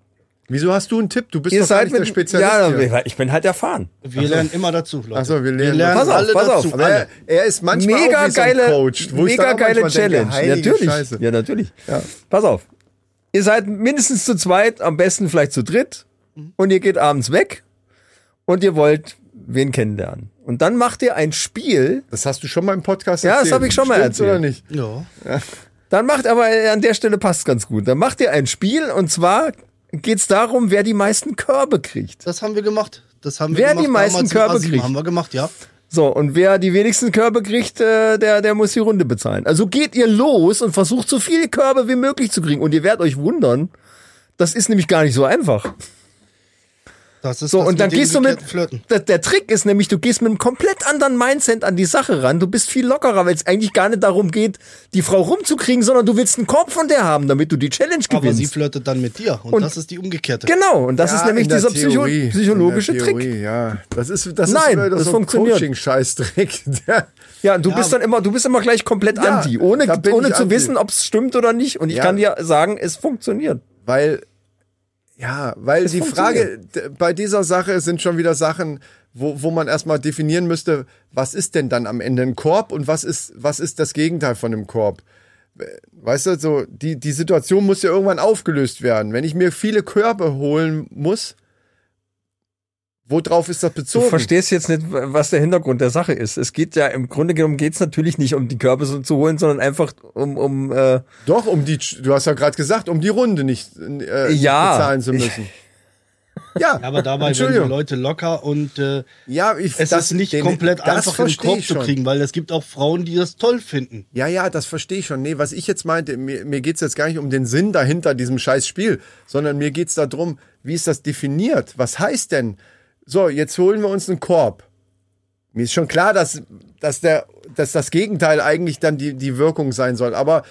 Wieso hast du einen Tipp? Du bist Ihr doch gar seid nicht der mit, Spezialist ja, hier. ich bin halt erfahren. Wir lernen immer dazu, Leute. Ach so, wir lernen- Pass auf, alle pass auf. dazu. Er, er ist manchmal mega auch wie so ein geile, Coach, wo ich mega geile denke, Challenge. heilige natürlich. Scheiße. Ja, natürlich. Pass auf. Ihr seid mindestens zu zweit, am besten vielleicht zu dritt und ihr geht abends weg und ihr wollt wen kennenlernen. Und dann macht ihr ein Spiel, Das hast du schon mal im Podcast Ja, das erzählt. hab ich schon mal Stimmt's erzählt. oder nicht? Ja. Dann macht aber an der Stelle passt ganz gut. Dann macht ihr ein Spiel und zwar geht's darum, wer die meisten Körbe kriegt. Das haben wir gemacht. Das haben wir Wer gemacht. die meisten Körbe A7 kriegt. Haben wir gemacht, ja. So, und wer die wenigsten Körbe kriegt, äh, der, der muss die Runde bezahlen. Also geht ihr los und versucht so viele Körbe wie möglich zu kriegen. Und ihr werdet euch wundern, das ist nämlich gar nicht so einfach. Das ist So, das und dann gehst du mit. Flirten. Der, der Trick ist nämlich, du gehst mit einem komplett anderen Mindset an die Sache ran. Du bist viel lockerer, weil es eigentlich gar nicht darum geht, die Frau rumzukriegen, sondern du willst einen Korb von der haben, damit du die Challenge Aber sie gewinnst. flirtet dann mit dir. Und, Und- das ist die umgekehrte. Genau, und das Ja, ist nämlich dieser Psycho Theorie, psychologische der Trick. Theorie, Ja, das ist das Nein, ist das so ein funktioniert. Coaching-Scheißdreck. Ja, du Ja, bist dann immer, du bist immer gleich komplett Ja, anti, ohne, ohne zu anti. wissen, ob es stimmt oder nicht. Und ich Ja. kann dir sagen, es funktioniert. Weil, ja, weil die Frage bei dieser Sache sind schon wieder Sachen, wo, wo man erstmal definieren müsste, was ist denn dann am Ende ein Korb und was ist, was ist das Gegenteil von einem Korb? Weißt du, so, die, die Situation muss ja irgendwann aufgelöst werden. Wenn ich mir viele Körbe holen muss, worauf ist das Du bezogen? verstehst jetzt nicht, was der Hintergrund der Sache ist. Es geht ja im Grunde genommen geht's natürlich nicht um die Körbe so zu holen, sondern einfach um, um äh, Doch, um die, du hast ja gerade gesagt, um die Runde nicht äh, Ja. bezahlen zu müssen. Ja, Ja, aber dabei werden die. Leute locker und äh, Ja, ich, es das- ist nicht den- komplett das einfach in den Korb zu kriegen, weil es gibt auch Frauen, die das toll finden. Ja, ja, das verstehe ich schon. Nee, was ich jetzt meinte, mir, mir geht's jetzt gar nicht um den Sinn dahinter diesem scheiß Spiel, sondern mir geht's darum, wie ist das definiert? Was heißt denn? So, jetzt holen wir uns einen Korb. Mir ist schon klar, dass, dass, der, dass das Gegenteil eigentlich dann die, die Wirkung sein soll. Aber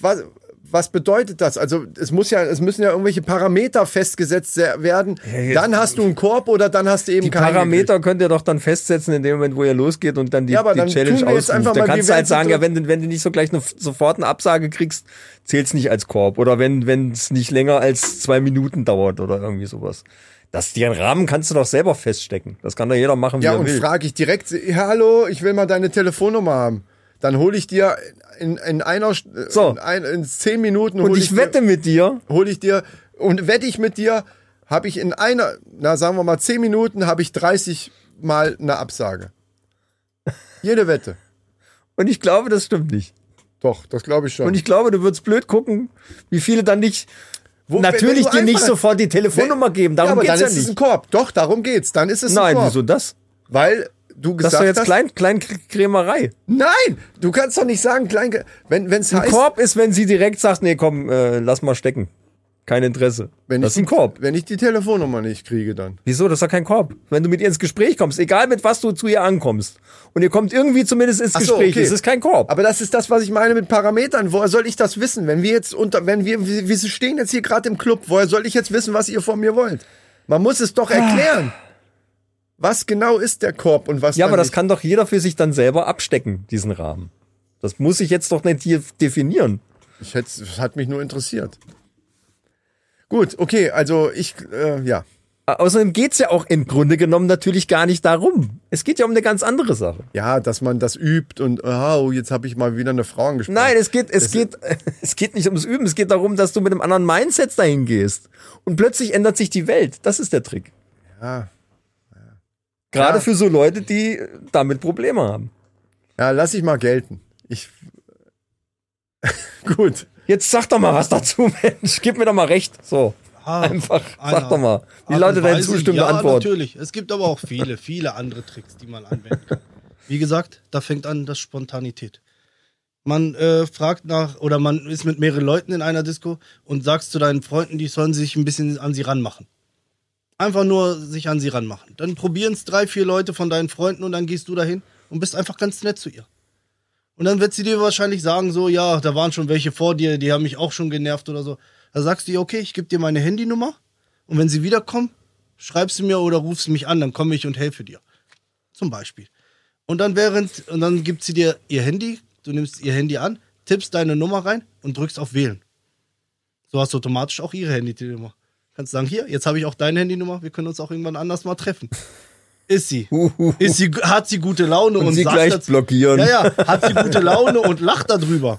was, was bedeutet das? Also es muss ja, es müssen ja irgendwelche Parameter festgesetzt se- werden. jetzt- dann hast du einen Korb oder dann hast du eben Die keinen. Parameter könnt ihr doch dann festsetzen in dem Moment, wo ihr losgeht und dann die, Ja, aber die dann Challenge tun wir jetzt ausruft. einfach Da mal, kannst du halt sagen, ja, wenn, du- wenn du nicht so gleich eine, sofort eine Absage kriegst, zählt's nicht als Korb. Oder wenn wenn es nicht länger als zwei Minuten dauert oder irgendwie sowas. Das, den Rahmen kannst du doch selber feststecken. Das kann doch jeder machen, wie Ja, er und will. frage ich direkt, hallo, ich will mal deine Telefonnummer haben. Dann hole ich dir in, in einer, St- So. in, ein, in zehn Minuten und hole ich wette mit dir, dir, hol ich dir und wette ich mit dir, habe ich in einer, na sagen wir mal zehn Minuten, habe ich 30 Mal eine Absage. Jede Wette. und ich glaube, das stimmt nicht. Doch, das glaube ich schon. Und ich glaube, du würdest blöd gucken, wie viele dann nicht, Wo- natürlich dir nicht sofort die Telefonnummer geben. ja, Darum aber geht's dann ja ist es ein nicht. Korb. Doch, darum geht's. Dann ist es ein Nein, Korb. wieso das? Weil du Das ist gesagt doch jetzt hast, klein, Kleinkrämerei. nein, du kannst doch nicht sagen, klein, wenn es Ein heißt, Korb ist, wenn sie direkt sagt, nee, komm, äh, lass mal stecken. Kein Interesse. wenn das ist ein Korb. wenn ich die Telefonnummer nicht kriege, dann. Wieso? Das ist doch kein Korb. Wenn du mit ihr ins Gespräch kommst, egal mit was du zu ihr ankommst, und ihr kommt irgendwie zumindest ins so, Gespräch, okay. es ist kein Korb. Aber das ist das, was ich meine mit Parametern. Woher soll ich das wissen? Wenn wir jetzt unter, wenn wir, wir, stehen jetzt hier gerade im Club, woher soll ich jetzt wissen, was ihr von mir wollt? Man muss es doch erklären. Was genau ist der Korb und was ja, aber das nicht? kann doch jeder für sich dann selber abstecken, diesen Rahmen. Das muss ich jetzt doch nicht hier definieren. Ich hätte, das hat mich nur interessiert. Gut, okay, also ich, äh, ja. Außerdem geht's ja auch im Grunde genommen natürlich gar nicht darum. Es geht ja um eine ganz andere Sache. Ja, dass man das übt und oh, jetzt habe ich mal wieder eine Frau angesprochen. Nein, es geht, es geht, es geht nicht ums Üben. Es geht darum, dass du mit einem anderen Mindset dahin gehst. Und plötzlich ändert sich die Welt. Das ist der Trick. Ja. Gerade Ja. für so Leute, die damit Probleme haben. Ja, lass ich mal gelten. Ich. Gut. Jetzt sag doch mal was dazu, Mensch. Gib mir doch mal recht. So. Ah, Einfach, sag doch mal. Wie lautet deine zustimmende ja, Antwort? natürlich. Es gibt aber auch viele, viele andere Tricks, die man anwenden kann. Wie gesagt, da fängt an das Spontanität. Man äh, fragt nach, oder man ist mit mehreren Leuten in einer Disco und sagst zu deinen Freunden, die sollen sich ein bisschen an sie ranmachen. Einfach nur sich an sie ranmachen. Dann probieren es drei, vier Leute von deinen Freunden und dann gehst du dahin und bist einfach ganz nett zu ihr. Und dann wird sie dir wahrscheinlich sagen, so, ja, da waren schon welche vor dir, die haben mich auch schon genervt oder so. Da sagst du ihr, okay, ich gebe dir meine Handynummer und wenn sie wiederkommen, schreibst du mir oder rufst mich an, dann komme ich und helfe dir. Zum Beispiel. Und dann während, und dann gibt sie dir ihr Handy, du nimmst ihr Handy an, tippst deine Nummer rein und drückst auf Wählen. So hast du automatisch auch ihre Handynummer. Kannst sagen, hier, jetzt habe ich auch deine Handynummer, wir können uns auch irgendwann anders mal treffen. Ist sie. Ist sie, hat sie gute Laune und, Und sie sagt gleich dazu- blockieren. Ja, ja, hat sie gute Laune und lacht darüber.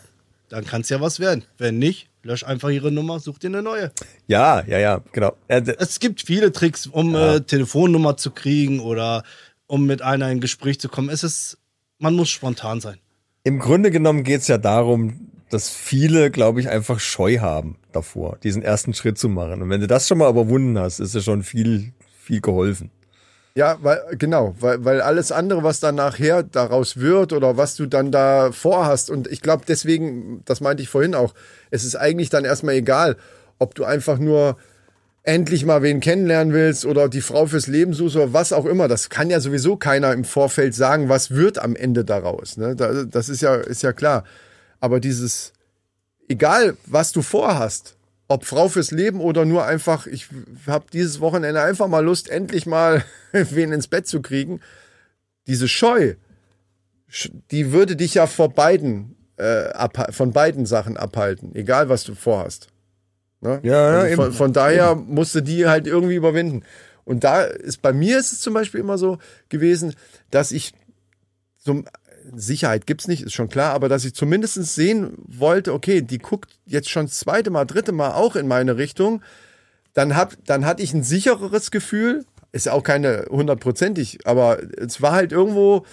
Dann kann es ja was werden. Wenn nicht, lösch einfach ihre Nummer, such dir eine neue. Ja, ja, ja, genau. Ja, d- Es gibt viele Tricks, um äh, Telefonnummer zu kriegen oder um mit einer in Gespräch zu kommen. Es ist, man muss spontan sein. Im Grunde genommen geht's ja darum, dass viele, glaube ich, einfach Scheu haben davor, diesen ersten Schritt zu machen. Und wenn du das schon mal überwunden hast, ist ja schon viel, viel geholfen. Ja, weil, genau, weil, weil alles andere, was dann nachher daraus wird oder was du dann da vorhast, und ich glaube deswegen, das meinte ich vorhin auch, es ist eigentlich dann erstmal egal, ob du einfach nur endlich mal wen kennenlernen willst oder die Frau fürs Leben suchst oder was auch immer. Das kann ja sowieso keiner im Vorfeld sagen, was wird am Ende daraus. Ne? Da- Das ist ja, ist ja klar. Aber dieses, egal was du vorhast, ob Frau fürs Leben oder nur einfach, ich habe dieses Wochenende einfach mal Lust, endlich mal wen ins Bett zu kriegen. Diese Scheu, sch- die würde dich ja vor beiden, äh, von beiden Sachen abhalten, egal was du vorhast. Ne? Ja, ja, also von, eben. von daher musste die halt irgendwie überwinden. Und da ist bei mir ist es zum Beispiel immer so gewesen, dass ich so Sicherheit gibt's nicht, ist schon klar, aber dass ich zumindest sehen wollte, okay, die guckt jetzt schon das zweite Mal, dritte Mal auch in meine Richtung, dann hab, dann hatte ich ein sichereres Gefühl, ist auch keine hundertprozentig, aber es war halt irgendwo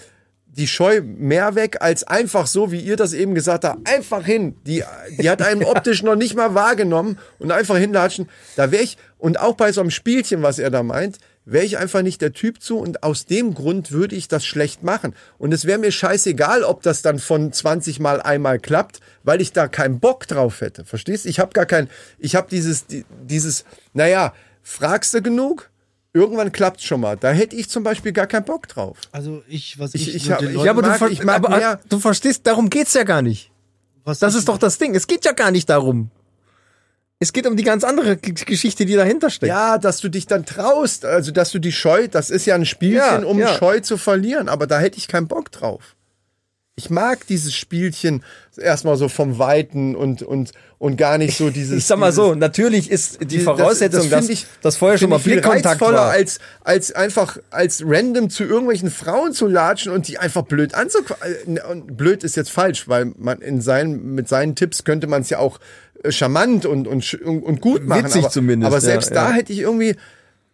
die Scheu mehr weg als einfach so, wie ihr das eben gesagt habt, einfach hin. Die, die hat einen optisch noch nicht mal wahrgenommen und einfach hinlatschen. Da wäre ich, und auch bei so einem Spielchen, was er da meint, wäre ich einfach nicht der Typ zu und aus dem Grund würde ich das schlecht machen. Und es wäre mir scheißegal, ob das dann von 20 Mal einmal klappt, weil ich da keinen Bock drauf hätte. Verstehst? Ich habe gar kein, ich habe dieses, die- dieses, naja, fragst du genug? Irgendwann klappt's schon mal. Da hätte ich zum Beispiel gar keinen Bock drauf. Also ich, was Ich- ich, ich hab- ich Ja, aber, mag- du, ver ich mag aber mehr- du verstehst, darum geht's ja gar nicht. was Das ist doch das Ding. Es geht ja gar nicht darum. Es geht um die ganz andere Geschichte, die dahinter steckt. Ja, dass du dich dann traust, also dass du die Scheu, das ist ja ein Spielchen, Ja, um ja. Scheu zu verlieren, aber da hätte ich keinen Bock drauf. Ich mag dieses Spielchen erstmal so vom Weiten und, und, und gar nicht so dieses. Ich sag mal so, natürlich ist die Voraussetzung, find dass, ich- dass vorher schon mal viel Blickkontakt reizvoller war. als als einfach als random zu irgendwelchen Frauen zu latschen und die einfach blöd anzuquatschen. Und blöd ist jetzt falsch, weil man in seinen mit seinen Tipps könnte man es ja auch äh, charmant und und und, gut machen. Witzig aber, zumindest, Aber ja, selbst da ja. hätte ich irgendwie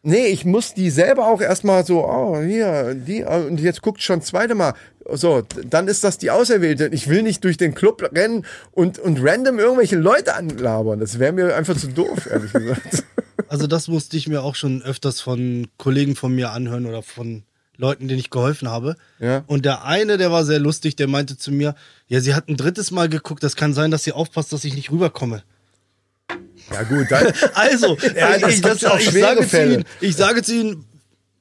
Nee, ich muss die selber auch erstmal so, oh, hier, die, äh, und jetzt guckt schon zweite Mal. So, dann ist das die Auserwählte. Ich will nicht durch den Club rennen und, und random irgendwelche Leute anlabern. Das wäre mir einfach zu doof, ehrlich gesagt. also das musste ich mir auch schon öfters von Kollegen von mir anhören oder von Leuten, denen ich geholfen habe. Ja. Und der eine, der war sehr lustig, der meinte zu mir, ja, sie hat ein drittes Mal geguckt, das kann sein, dass sie aufpasst, dass ich nicht rüberkomme. Ja gut, dann, Also, Ja, ich, das ich, das, auch ich, sage zu. Ihnen, ich sage zu Ihnen,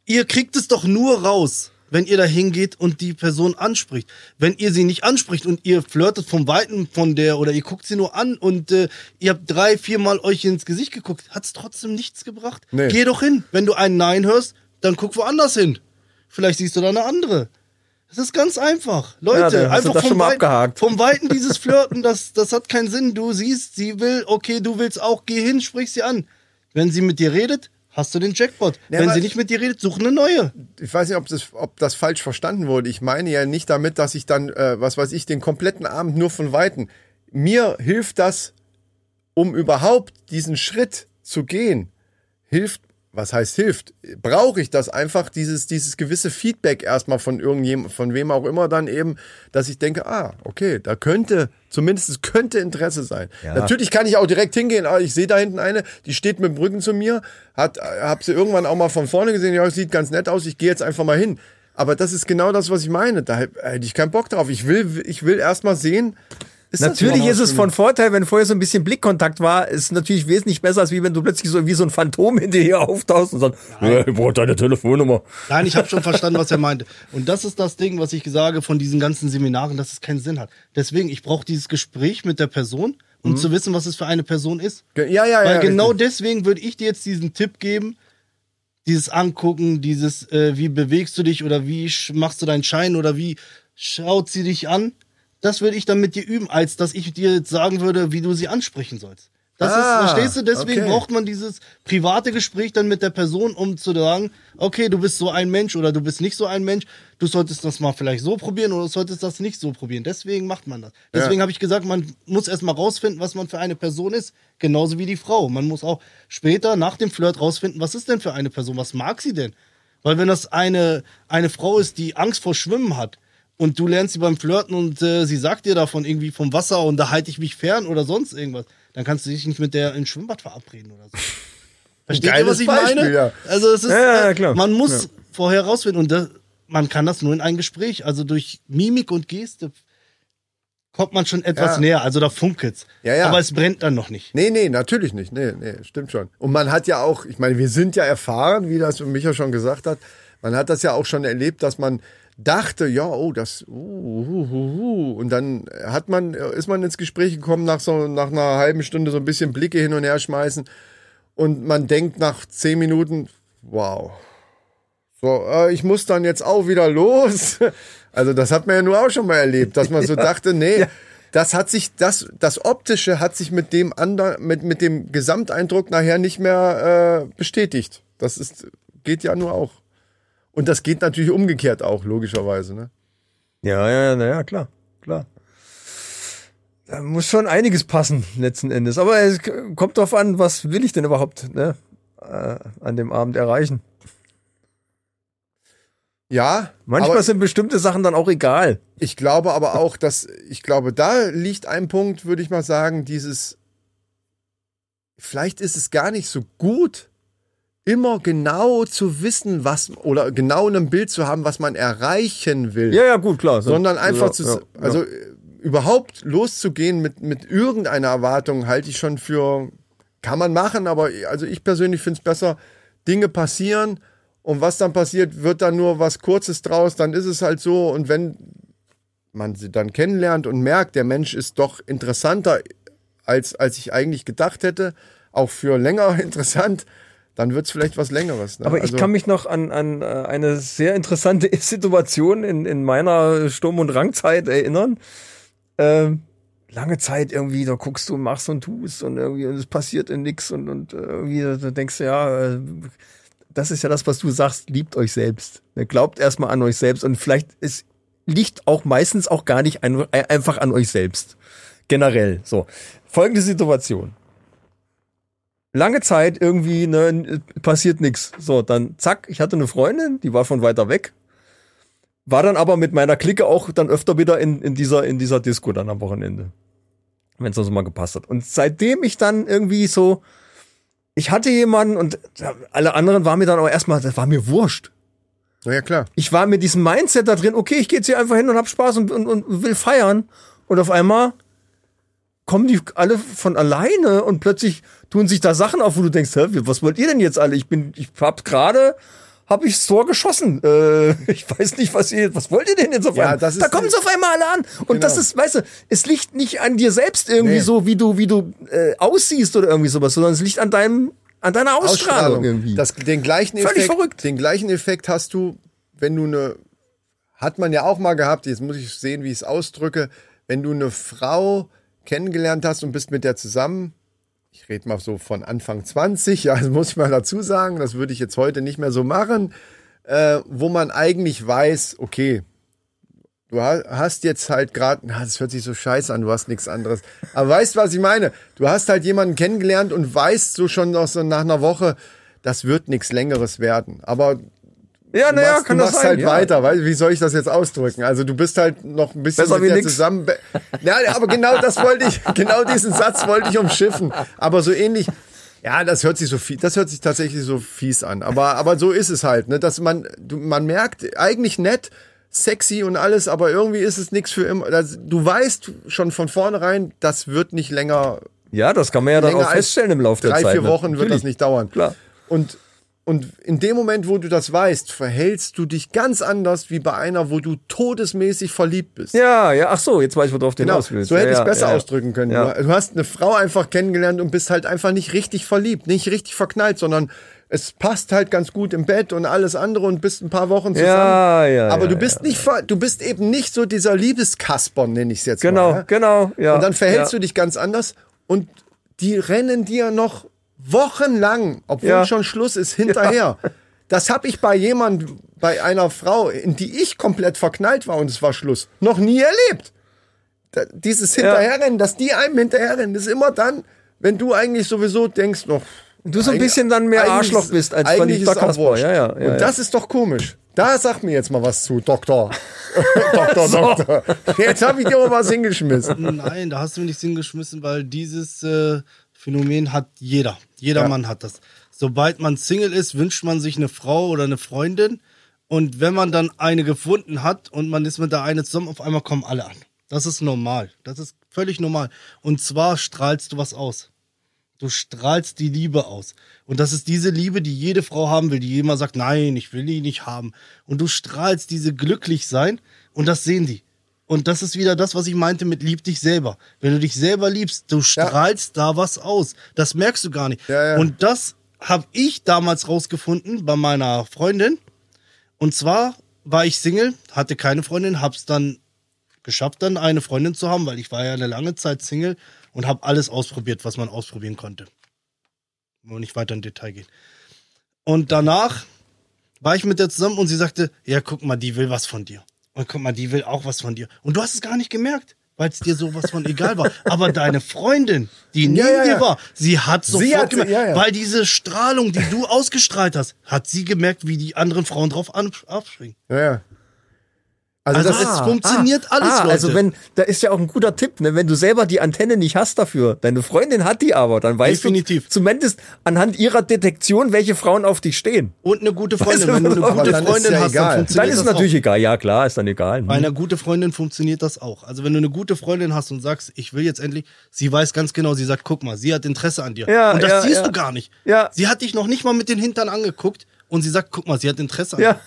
ihr kriegt es doch nur raus, wenn ihr da hingeht und die Person anspricht. Wenn ihr sie nicht anspricht und ihr flirtet vom Weiten von der oder ihr guckt sie nur an und äh, ihr habt drei, viermal euch ins Gesicht geguckt, hat es trotzdem nichts gebracht? Nee. Geh doch hin. Wenn du ein Nein hörst, dann guck woanders hin. Vielleicht siehst du da eine andere. Das ist ganz einfach. Leute, Ja, einfach das vom, schon mal Weit- abgehakt. vom Weiten dieses Flirten, das, das hat keinen Sinn. Du siehst, sie will, okay, du willst auch, geh hin, sprich sie an. Wenn sie mit dir redet, hast du den Jackpot. Ja, Wenn sie nicht mit dir redet, such eine neue. ich weiß nicht, ob das, ob das falsch verstanden wurde. Ich meine ja nicht damit, dass ich dann, äh, was weiß ich, den kompletten Abend nur von Weitem. Mir hilft das, um überhaupt diesen Schritt zu gehen, hilft, was heißt hilft? Brauche ich das einfach, dieses, dieses gewisse Feedback erstmal von irgendjemandem, von wem auch immer dann eben, dass ich denke, ah, okay, da könnte, zumindest es könnte Interesse sein. Ja. Natürlich kann ich auch direkt hingehen, ah, ich sehe da hinten eine, die steht mit dem Rücken zu mir, hat, hab sie irgendwann auch mal von vorne gesehen, ja, sieht ganz nett aus, ich gehe jetzt einfach mal hin. Aber das ist genau das, was ich meine. Da hätte ich keinen Bock drauf. Ich will, ich will erst mal sehen. Ist Natürlich ist es von? Vorteil, wenn vorher so ein bisschen Blickkontakt war, ist natürlich wesentlich besser, als wie wenn du plötzlich so wie so ein Phantom hinter dir auftauchst und sagst, ja, ich brauche deine Telefonnummer. Nein, ich habe schon verstanden, was er meinte. Und das ist das Ding, was ich sage von diesen ganzen Seminaren, dass es keinen Sinn hat. Deswegen, ich brauche dieses Gespräch mit der Person, um zu wissen, was es für eine Person ist. Ja, ja, ja. Weil genau richtig. deswegen würde ich dir jetzt diesen Tipp geben, dieses Angucken, dieses, äh, wie bewegst du dich oder wie machst du deinen Schein oder wie schaut sie dich an, das würde ich dann mit dir üben, als dass ich dir jetzt sagen würde, wie du sie ansprechen sollst. Das Ah, ist, verstehst du? Deswegen okay. braucht man dieses private Gespräch dann mit der Person, um zu sagen, okay, du bist so ein Mensch oder du bist nicht so ein Mensch. Du solltest das mal vielleicht so probieren oder du solltest das nicht so probieren. Deswegen macht man das. Deswegen habe ich gesagt, man muss erstmal rausfinden, was man für eine Person ist. Genauso wie die Frau. Man muss auch später nach dem Flirt rausfinden, was ist denn für eine Person? Was mag sie denn? Weil wenn das eine, eine Frau ist, die Angst vor Schwimmen hat, und du lernst sie beim Flirten und äh, sie sagt dir davon irgendwie vom Wasser und da halte ich mich fern oder sonst irgendwas, dann kannst du dich nicht mit der ins Schwimmbad verabreden oder so. Versteht ihr, was ich Beispiel, meine? ja. Also es ist, Ja, ja, äh, klar. man muss vorher rausfinden und das, man kann das nur in einem Gespräch, also durch Mimik und Geste kommt man schon etwas Ja. näher, also da funkelt's. Ja, ja. Aber es brennt dann noch nicht. Nee, nee, natürlich nicht. Nee, nee, stimmt schon. Und man hat ja auch, ich meine, wir sind ja erfahren, wie das Micha schon gesagt hat. Man hat das ja auch schon erlebt, dass man dachte, ja, oh, das, uh, uh, uh, uh. und dann hat man, ist man ins Gespräch gekommen nach so, nach einer halben Stunde so ein bisschen Blicke hin und her schmeißen und man denkt nach zehn Minuten, wow. So, äh, ich muss dann jetzt auch wieder los. Also das hat man ja nur auch schon mal erlebt, dass man so dachte, nee, das hat sich, das, das Optische hat sich mit dem anderen, mit, mit dem Gesamteindruck nachher nicht mehr äh, bestätigt. Das ist, geht ja nur auch. Und das geht natürlich umgekehrt auch, logischerweise, ne? Ja, ja, na ja, klar, klar. Da muss schon einiges passen, letzten Endes. Aber es kommt drauf an, was will ich denn überhaupt ne, äh, an dem Abend erreichen. Ja, Manchmal sind bestimmte Sachen dann auch egal. ich glaube aber auch, dass, ich glaube, da liegt ein Punkt, würde ich mal sagen, dieses, vielleicht ist es gar nicht so gut, immer genau zu wissen, was, oder genau ein Bild zu haben, was man erreichen will. Ja, ja, gut, klar. So- sondern einfach ja, zu, ja, also äh, überhaupt loszugehen mit, mit irgendeiner Erwartung halte ich schon für, kann man machen, aber also ich persönlich finde es besser, Dinge passieren und was dann passiert, wird dann nur was Kurzes draus, dann ist es halt so und wenn man sie dann kennenlernt und merkt, der Mensch ist doch interessanter, als, als ich eigentlich gedacht hätte, auch für länger interessant, dann wird es vielleicht was Längeres. Ne? Aber ich Also- kann mich noch an, an äh, eine sehr interessante Situation in, in meiner Sturm- und Rangzeit erinnern. Ähm, lange Zeit irgendwie, da guckst du und machst und tust und irgendwie und es passiert in nix und, und äh, irgendwie da denkst du, ja, äh, das ist ja das, was du sagst, liebt euch selbst. Ne, Glaubt erstmal an euch selbst und vielleicht ist, liegt auch meistens auch gar nicht ein, einfach an euch selbst. Generell. So. Folgende Situation lange Zeit irgendwie ne, passiert nix. So, dann zack, ich hatte eine Freundin, die war von weiter weg. War dann aber mit meiner Clique auch dann öfter wieder in, in, dieser, in dieser Disco dann am Wochenende. Wenn es also mal gepasst hat. Und seitdem ich dann irgendwie so, ich hatte jemanden und alle anderen waren mir dann auch erstmal, das war mir wurscht. Na ja, klar. Ich war mit diesem Mindset da drin, okay, ich gehe jetzt hier einfach hin und hab Spaß und, und, und will feiern. Und auf einmal kommen die alle von alleine und plötzlich tun sich da Sachen auf, wo du denkst, hä, was wollt ihr denn jetzt alle? Ich bin, ich hab gerade, hab ich das Tor geschossen. Äh, ich weiß nicht, was ihr, was wollt ihr denn jetzt auf Ja, einmal? das ist da kommen sie auf einmal alle an. Und das Genau. ist, weißt du, es liegt nicht an dir selbst irgendwie Nee. so, wie du, wie du äh, aussiehst oder irgendwie sowas, sondern es liegt an deinem, an deiner Ausstrahlung, irgendwie. Das, den gleichen Völlig Effekt, verrückt. Den gleichen Effekt hast du, wenn du eine, hat man ja auch mal gehabt, jetzt muss ich sehen, wie ich es ausdrücke, wenn du eine Frau kennengelernt hast und bist mit der zusammen, ich rede mal so von Anfang 20, ja, das muss ich mal dazu sagen, das würde ich jetzt heute nicht mehr so machen, äh, wo man eigentlich weiß, okay, du ha- hast jetzt halt gerade, das hört sich so scheiße an, du hast nichts anderes. Aber weißt, was ich meine? Du hast halt jemanden kennengelernt und weißt so schon noch so nach einer Woche, das wird nichts Längeres werden. Aber ja, du naja, machst, kann du das machst sein. halt ja. weiter, weil wie soll ich das jetzt ausdrücken? Also du bist halt noch ein bisschen Besser mit der zusammen. Ja, aber genau das wollte ich, genau diesen Satz wollte ich umschiffen. Aber so ähnlich. Ja, das hört sich so fies, das hört sich tatsächlich so fies an. Aber, aber so ist es halt, ne, dass man, du, man merkt, eigentlich nett, sexy und alles, aber irgendwie ist es nichts für immer. Das, du weißt schon von vornherein, das wird nicht länger Ja, das kann man ja dann auch feststellen im Laufe der drei, Zeit. vier ne? Wochen wird das Natürlich. nicht dauern. Klar. Und, und in dem Moment, wo du das weißt, verhältst du dich ganz anders wie bei einer, wo du todesmäßig verliebt bist. Ja, ja, ach so, jetzt weiß ich, worauf du Genau, hinaus willst. so hätte ja, ich es besser ja. ausdrücken können. Du, hast eine Frau einfach kennengelernt und bist halt einfach nicht richtig verliebt, nicht richtig verknallt, sondern es passt halt ganz gut im Bett und alles andere und bist ein paar Wochen zusammen. Ja, ja, Aber ja, du bist ja. nicht, du bist eben nicht so dieser Liebeskasper, nenne ich es jetzt Genau, mal. ja? genau, ja. Und dann verhältst du dich ganz anders und die rennen dir noch wochenlang, obwohl Ja. schon Schluss ist, hinterher. Das habe ich bei jemand, bei einer Frau, in die ich komplett verknallt war und es war Schluss, noch nie erlebt. Da, dieses Hinterherrennen, dass die einem hinterherrennen, ist immer dann, wenn du eigentlich sowieso denkst noch. Du so ein bisschen dann mehr Arschloch ist- bist als eigentlich verliebter ist auch Kasper. wurscht. Ja, ja, und ja, das ist doch komisch. Da sag mir jetzt mal was zu, Doktor. Doktor, Doktor. Jetzt habe ich dir mal was hingeschmissen. Nein, da hast du nichts hingeschmissen, weil dieses äh, Phänomen hat jeder. Jeder Ja. Mann hat das. Sobald man Single ist, wünscht man sich eine Frau oder eine Freundin. Und wenn man dann eine gefunden hat und man ist mit der eine zusammen, auf einmal kommen alle an. Das ist normal. Das ist völlig normal. Und zwar strahlst du was aus. Du strahlst die Liebe aus. Und das ist diese Liebe, die jede Frau haben will, die immer sagt, nein, ich will die nicht haben. Und du strahlst diese glücklich sein und das sehen die. Und das ist wieder das, was ich meinte mit lieb dich selber. Wenn du dich selber liebst, du strahlst da was aus. Das merkst du gar nicht. Ja, ja. Und das habe ich damals rausgefunden bei meiner Freundin. Und zwar war ich Single, hatte keine Freundin, hab's dann geschafft, dann eine Freundin zu haben, weil ich war ja eine lange Zeit Single und habe alles ausprobiert, was man ausprobieren konnte. Wollen nicht weiter in Detail gehen. Und danach war ich mit der zusammen und sie sagte, ja, guck mal, die will was von dir. Und guck mal, die will auch was von dir. Und du hast es gar nicht gemerkt, weil es dir sowas von egal war. Aber deine Freundin, die neben Ja, ja, dir war, sie hat sofort Sie hat- gemerkt, ja, weil diese Strahlung, die du ausgestrahlt hast, hat sie gemerkt, wie die anderen Frauen drauf abspringen. Ja, ja. Also, Also das es funktioniert alles, Leute. Also wenn, da ist ja auch ein guter Tipp, ne? wenn du selber die Antenne nicht hast dafür, deine Freundin hat die aber, dann weißt Definitiv. du zumindest anhand ihrer Detektion, welche Frauen auf dich stehen. Und eine gute Freundin. Weißt du, Wenn du eine gute dann ist Freundin ja hast, egal. dann Dann funktioniert ist es das natürlich auch. egal, ja klar, ist dann egal. Bei einer guten Freundin funktioniert das auch. Also wenn du eine gute Freundin hast und sagst, ich will jetzt endlich, sie weiß ganz genau, sie sagt, guck mal, sie hat Interesse an dir. Ja, und das ja, siehst ja. du gar nicht. Ja. Sie hat dich noch nicht mal mit den Hintern angeguckt und sie sagt, guck mal, sie hat Interesse an Ja, dir.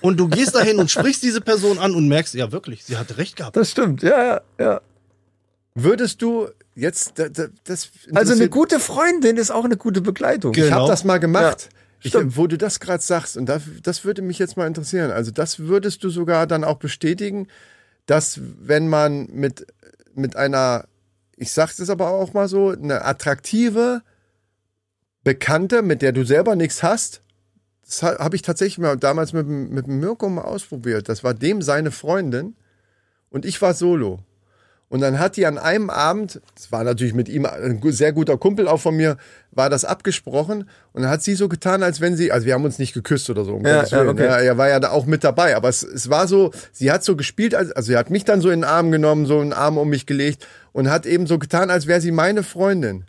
Und du gehst dahin und sprichst diese Person an und merkst, ja wirklich, sie hatte recht gehabt. das stimmt, ja, ja, ja. würdest du jetzt, da- da- das Also eine gute Freundin ist auch eine gute Begleitung. Ge- Ich habe Genau. das mal gemacht. Ja, ich, wo du das gerade sagst, und das, das würde mich jetzt mal interessieren. Also, das würdest du sogar dann auch bestätigen, dass wenn man mit, mit einer, ich sag's es aber auch mal so, eine attraktive Bekannte, mit der du selber nichts hast, das ha- habe ich tatsächlich mal damals mit, mit Mirko mal ausprobiert. Das war dem seine Freundin und ich war solo. Und dann hat die an einem Abend, das war natürlich mit ihm ein sehr guter Kumpel auch von mir, war das abgesprochen. Und dann hat sie so getan, als wenn sie, also wir haben uns nicht geküsst oder so. Um Ja, ja, okay. Ja, er war ja da auch mit dabei. Aber es, es war so, sie hat so gespielt, als, also sie hat mich dann so in den Arm genommen, so einen Arm um mich gelegt und hat eben so getan, als wäre sie meine Freundin.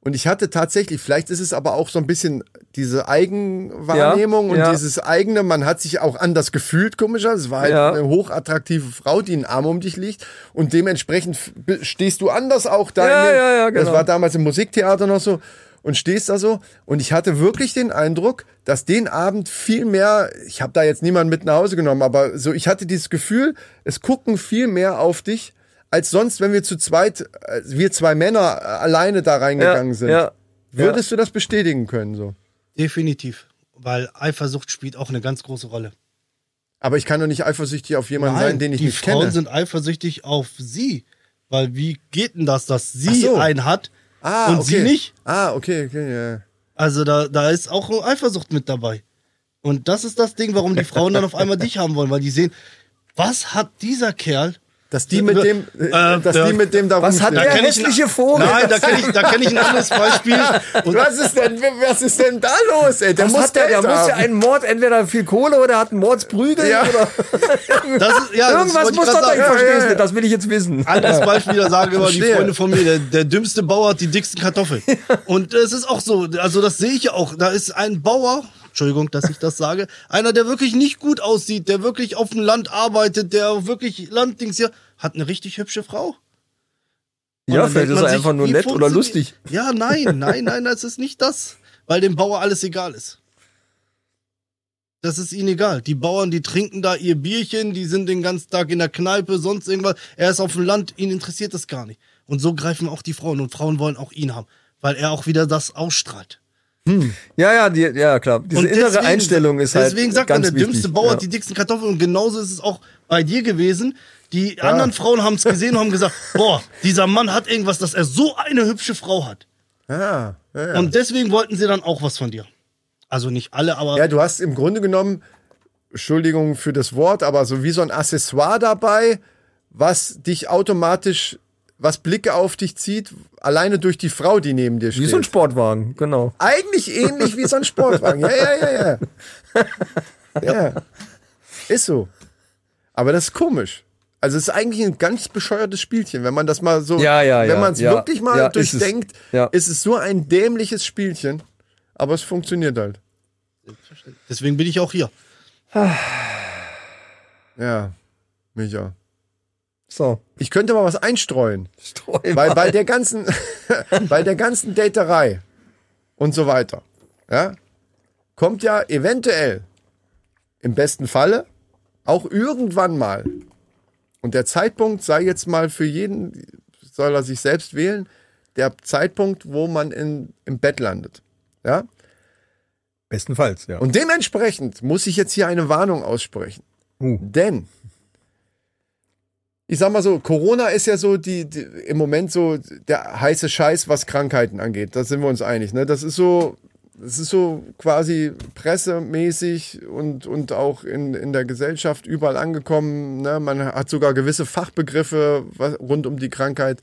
Und ich hatte tatsächlich, vielleicht ist es aber auch so ein bisschen diese Eigenwahrnehmung Ja, und ja. dieses eigene, man hat sich auch anders gefühlt, komischer. Es war halt Ja. eine hochattraktive Frau, die einen Arm um dich liegt und dementsprechend stehst du anders auch da. Ja, den- ja, ja, Das genau. war damals im Musiktheater noch so und stehst da so und ich hatte wirklich den Eindruck, dass den Abend viel mehr, ich habe da jetzt niemanden mit nach Hause genommen, aber so ich hatte dieses Gefühl, es gucken viel mehr auf dich als sonst, wenn wir zu zweit, äh, wir zwei Männer äh, alleine da reingegangen sind. Ja, Würdest du das bestätigen können so? Definitiv. Weil Eifersucht spielt auch eine ganz große Rolle. Aber ich kann doch nicht eifersüchtig auf jemanden sein, den ich die nicht Frauen kenne. sind eifersüchtig auf sie. Weil wie geht denn das, dass sie so. einen hat ah, und okay. sie nicht? Ah, okay, okay, ja. Also da, da ist auch Eifersucht mit dabei. Und das ist das Ding, warum die Frauen dann auf einmal dich haben wollen, weil die sehen, was hat dieser Kerl? Dass die mit dem, äh, Äh, dass der- die mit dem da Was hat der hässliche Vogel? Nein, da kenne ich, da kenn ich ein anderes Beispiel. Und was ist denn, was ist denn da los, ey? Der Was muss hat der, der muss ja einen Mord, entweder viel Kohle oder hat einen Mordsprügel Ja. oder das ist, ja, das irgendwas muss doch da, ich sagen. verstehe ja, es ja. nicht, das will ich jetzt wissen. Anderes Beispiel, da sagen immer die. Freunde von mir, der, der dümmste Bauer hat die dicksten Kartoffeln. Und es ist auch so, also das sehe ich ja auch. Da ist ein Bauer, Entschuldigung, dass ich das sage, einer, der wirklich nicht gut aussieht, der wirklich auf dem Land arbeitet, der wirklich Landdings hier, hat eine richtig hübsche Frau. Und Ja, vielleicht ist er sich, einfach nur nett oder lustig. Ja, nein, nein, nein, das ist nicht das. Weil dem Bauer alles egal ist. Das ist ihnen egal. Die Bauern, die trinken da ihr Bierchen, die sind den ganzen Tag in der Kneipe, sonst irgendwas. Er ist auf dem Land, ihn interessiert das gar nicht. Und so greifen auch die Frauen und Frauen wollen auch ihn haben, weil er auch wieder das ausstrahlt. Ja, ja, die, ja, klar. Diese Und innere deswegen- Einstellung ist halt Deswegen sagt man, der dümmste wichtig. Bauer ja. hat die dicksten Kartoffeln und genauso ist es auch bei dir gewesen. Die anderen Frauen haben es gesehen und haben gesagt, boah, dieser Mann hat irgendwas, dass er so eine hübsche Frau hat. Ja, ja, ja. Und deswegen wollten sie dann auch was von dir. Also nicht alle, aber ja, du hast im Grunde genommen, Entschuldigung für das Wort, aber so wie so ein Accessoire dabei, was dich automatisch, was Blicke auf dich zieht, alleine durch die Frau, die neben dir steht. Wie so ein Sportwagen, genau. Eigentlich ähnlich wie so ein Sportwagen. Ja, ja, ja, ja. Ja. Ist so. Aber das ist komisch. Also es ist eigentlich ein ganz bescheuertes Spielchen, wenn man das mal so, Ja, ja, wenn man es ja. wirklich mal Ja, ist es. durchdenkt, Ja. ist es so ein dämliches Spielchen, aber es funktioniert halt. deswegen bin ich auch hier. Ja, Micha. So. Ich könnte mal was einstreuen, Streu weil mal. bei der ganzen, bei der ganzen Daterei und so weiter, ja, kommt ja eventuell im besten Falle auch irgendwann mal und der Zeitpunkt sei jetzt mal für jeden, soll er sich selbst wählen, der Zeitpunkt, wo man in, im Bett landet, ja. Bestenfalls, ja. Und dementsprechend muss ich jetzt hier eine Warnung aussprechen. Uh. Denn, ich sag mal so, Corona ist ja so die, die im Moment so der heiße Scheiß, was Krankheiten angeht. Da sind wir uns einig. Ne? Das ist so, es ist so quasi pressemäßig und, und auch in, in der Gesellschaft überall angekommen. Ne? Man hat sogar gewisse Fachbegriffe was, rund um die Krankheit.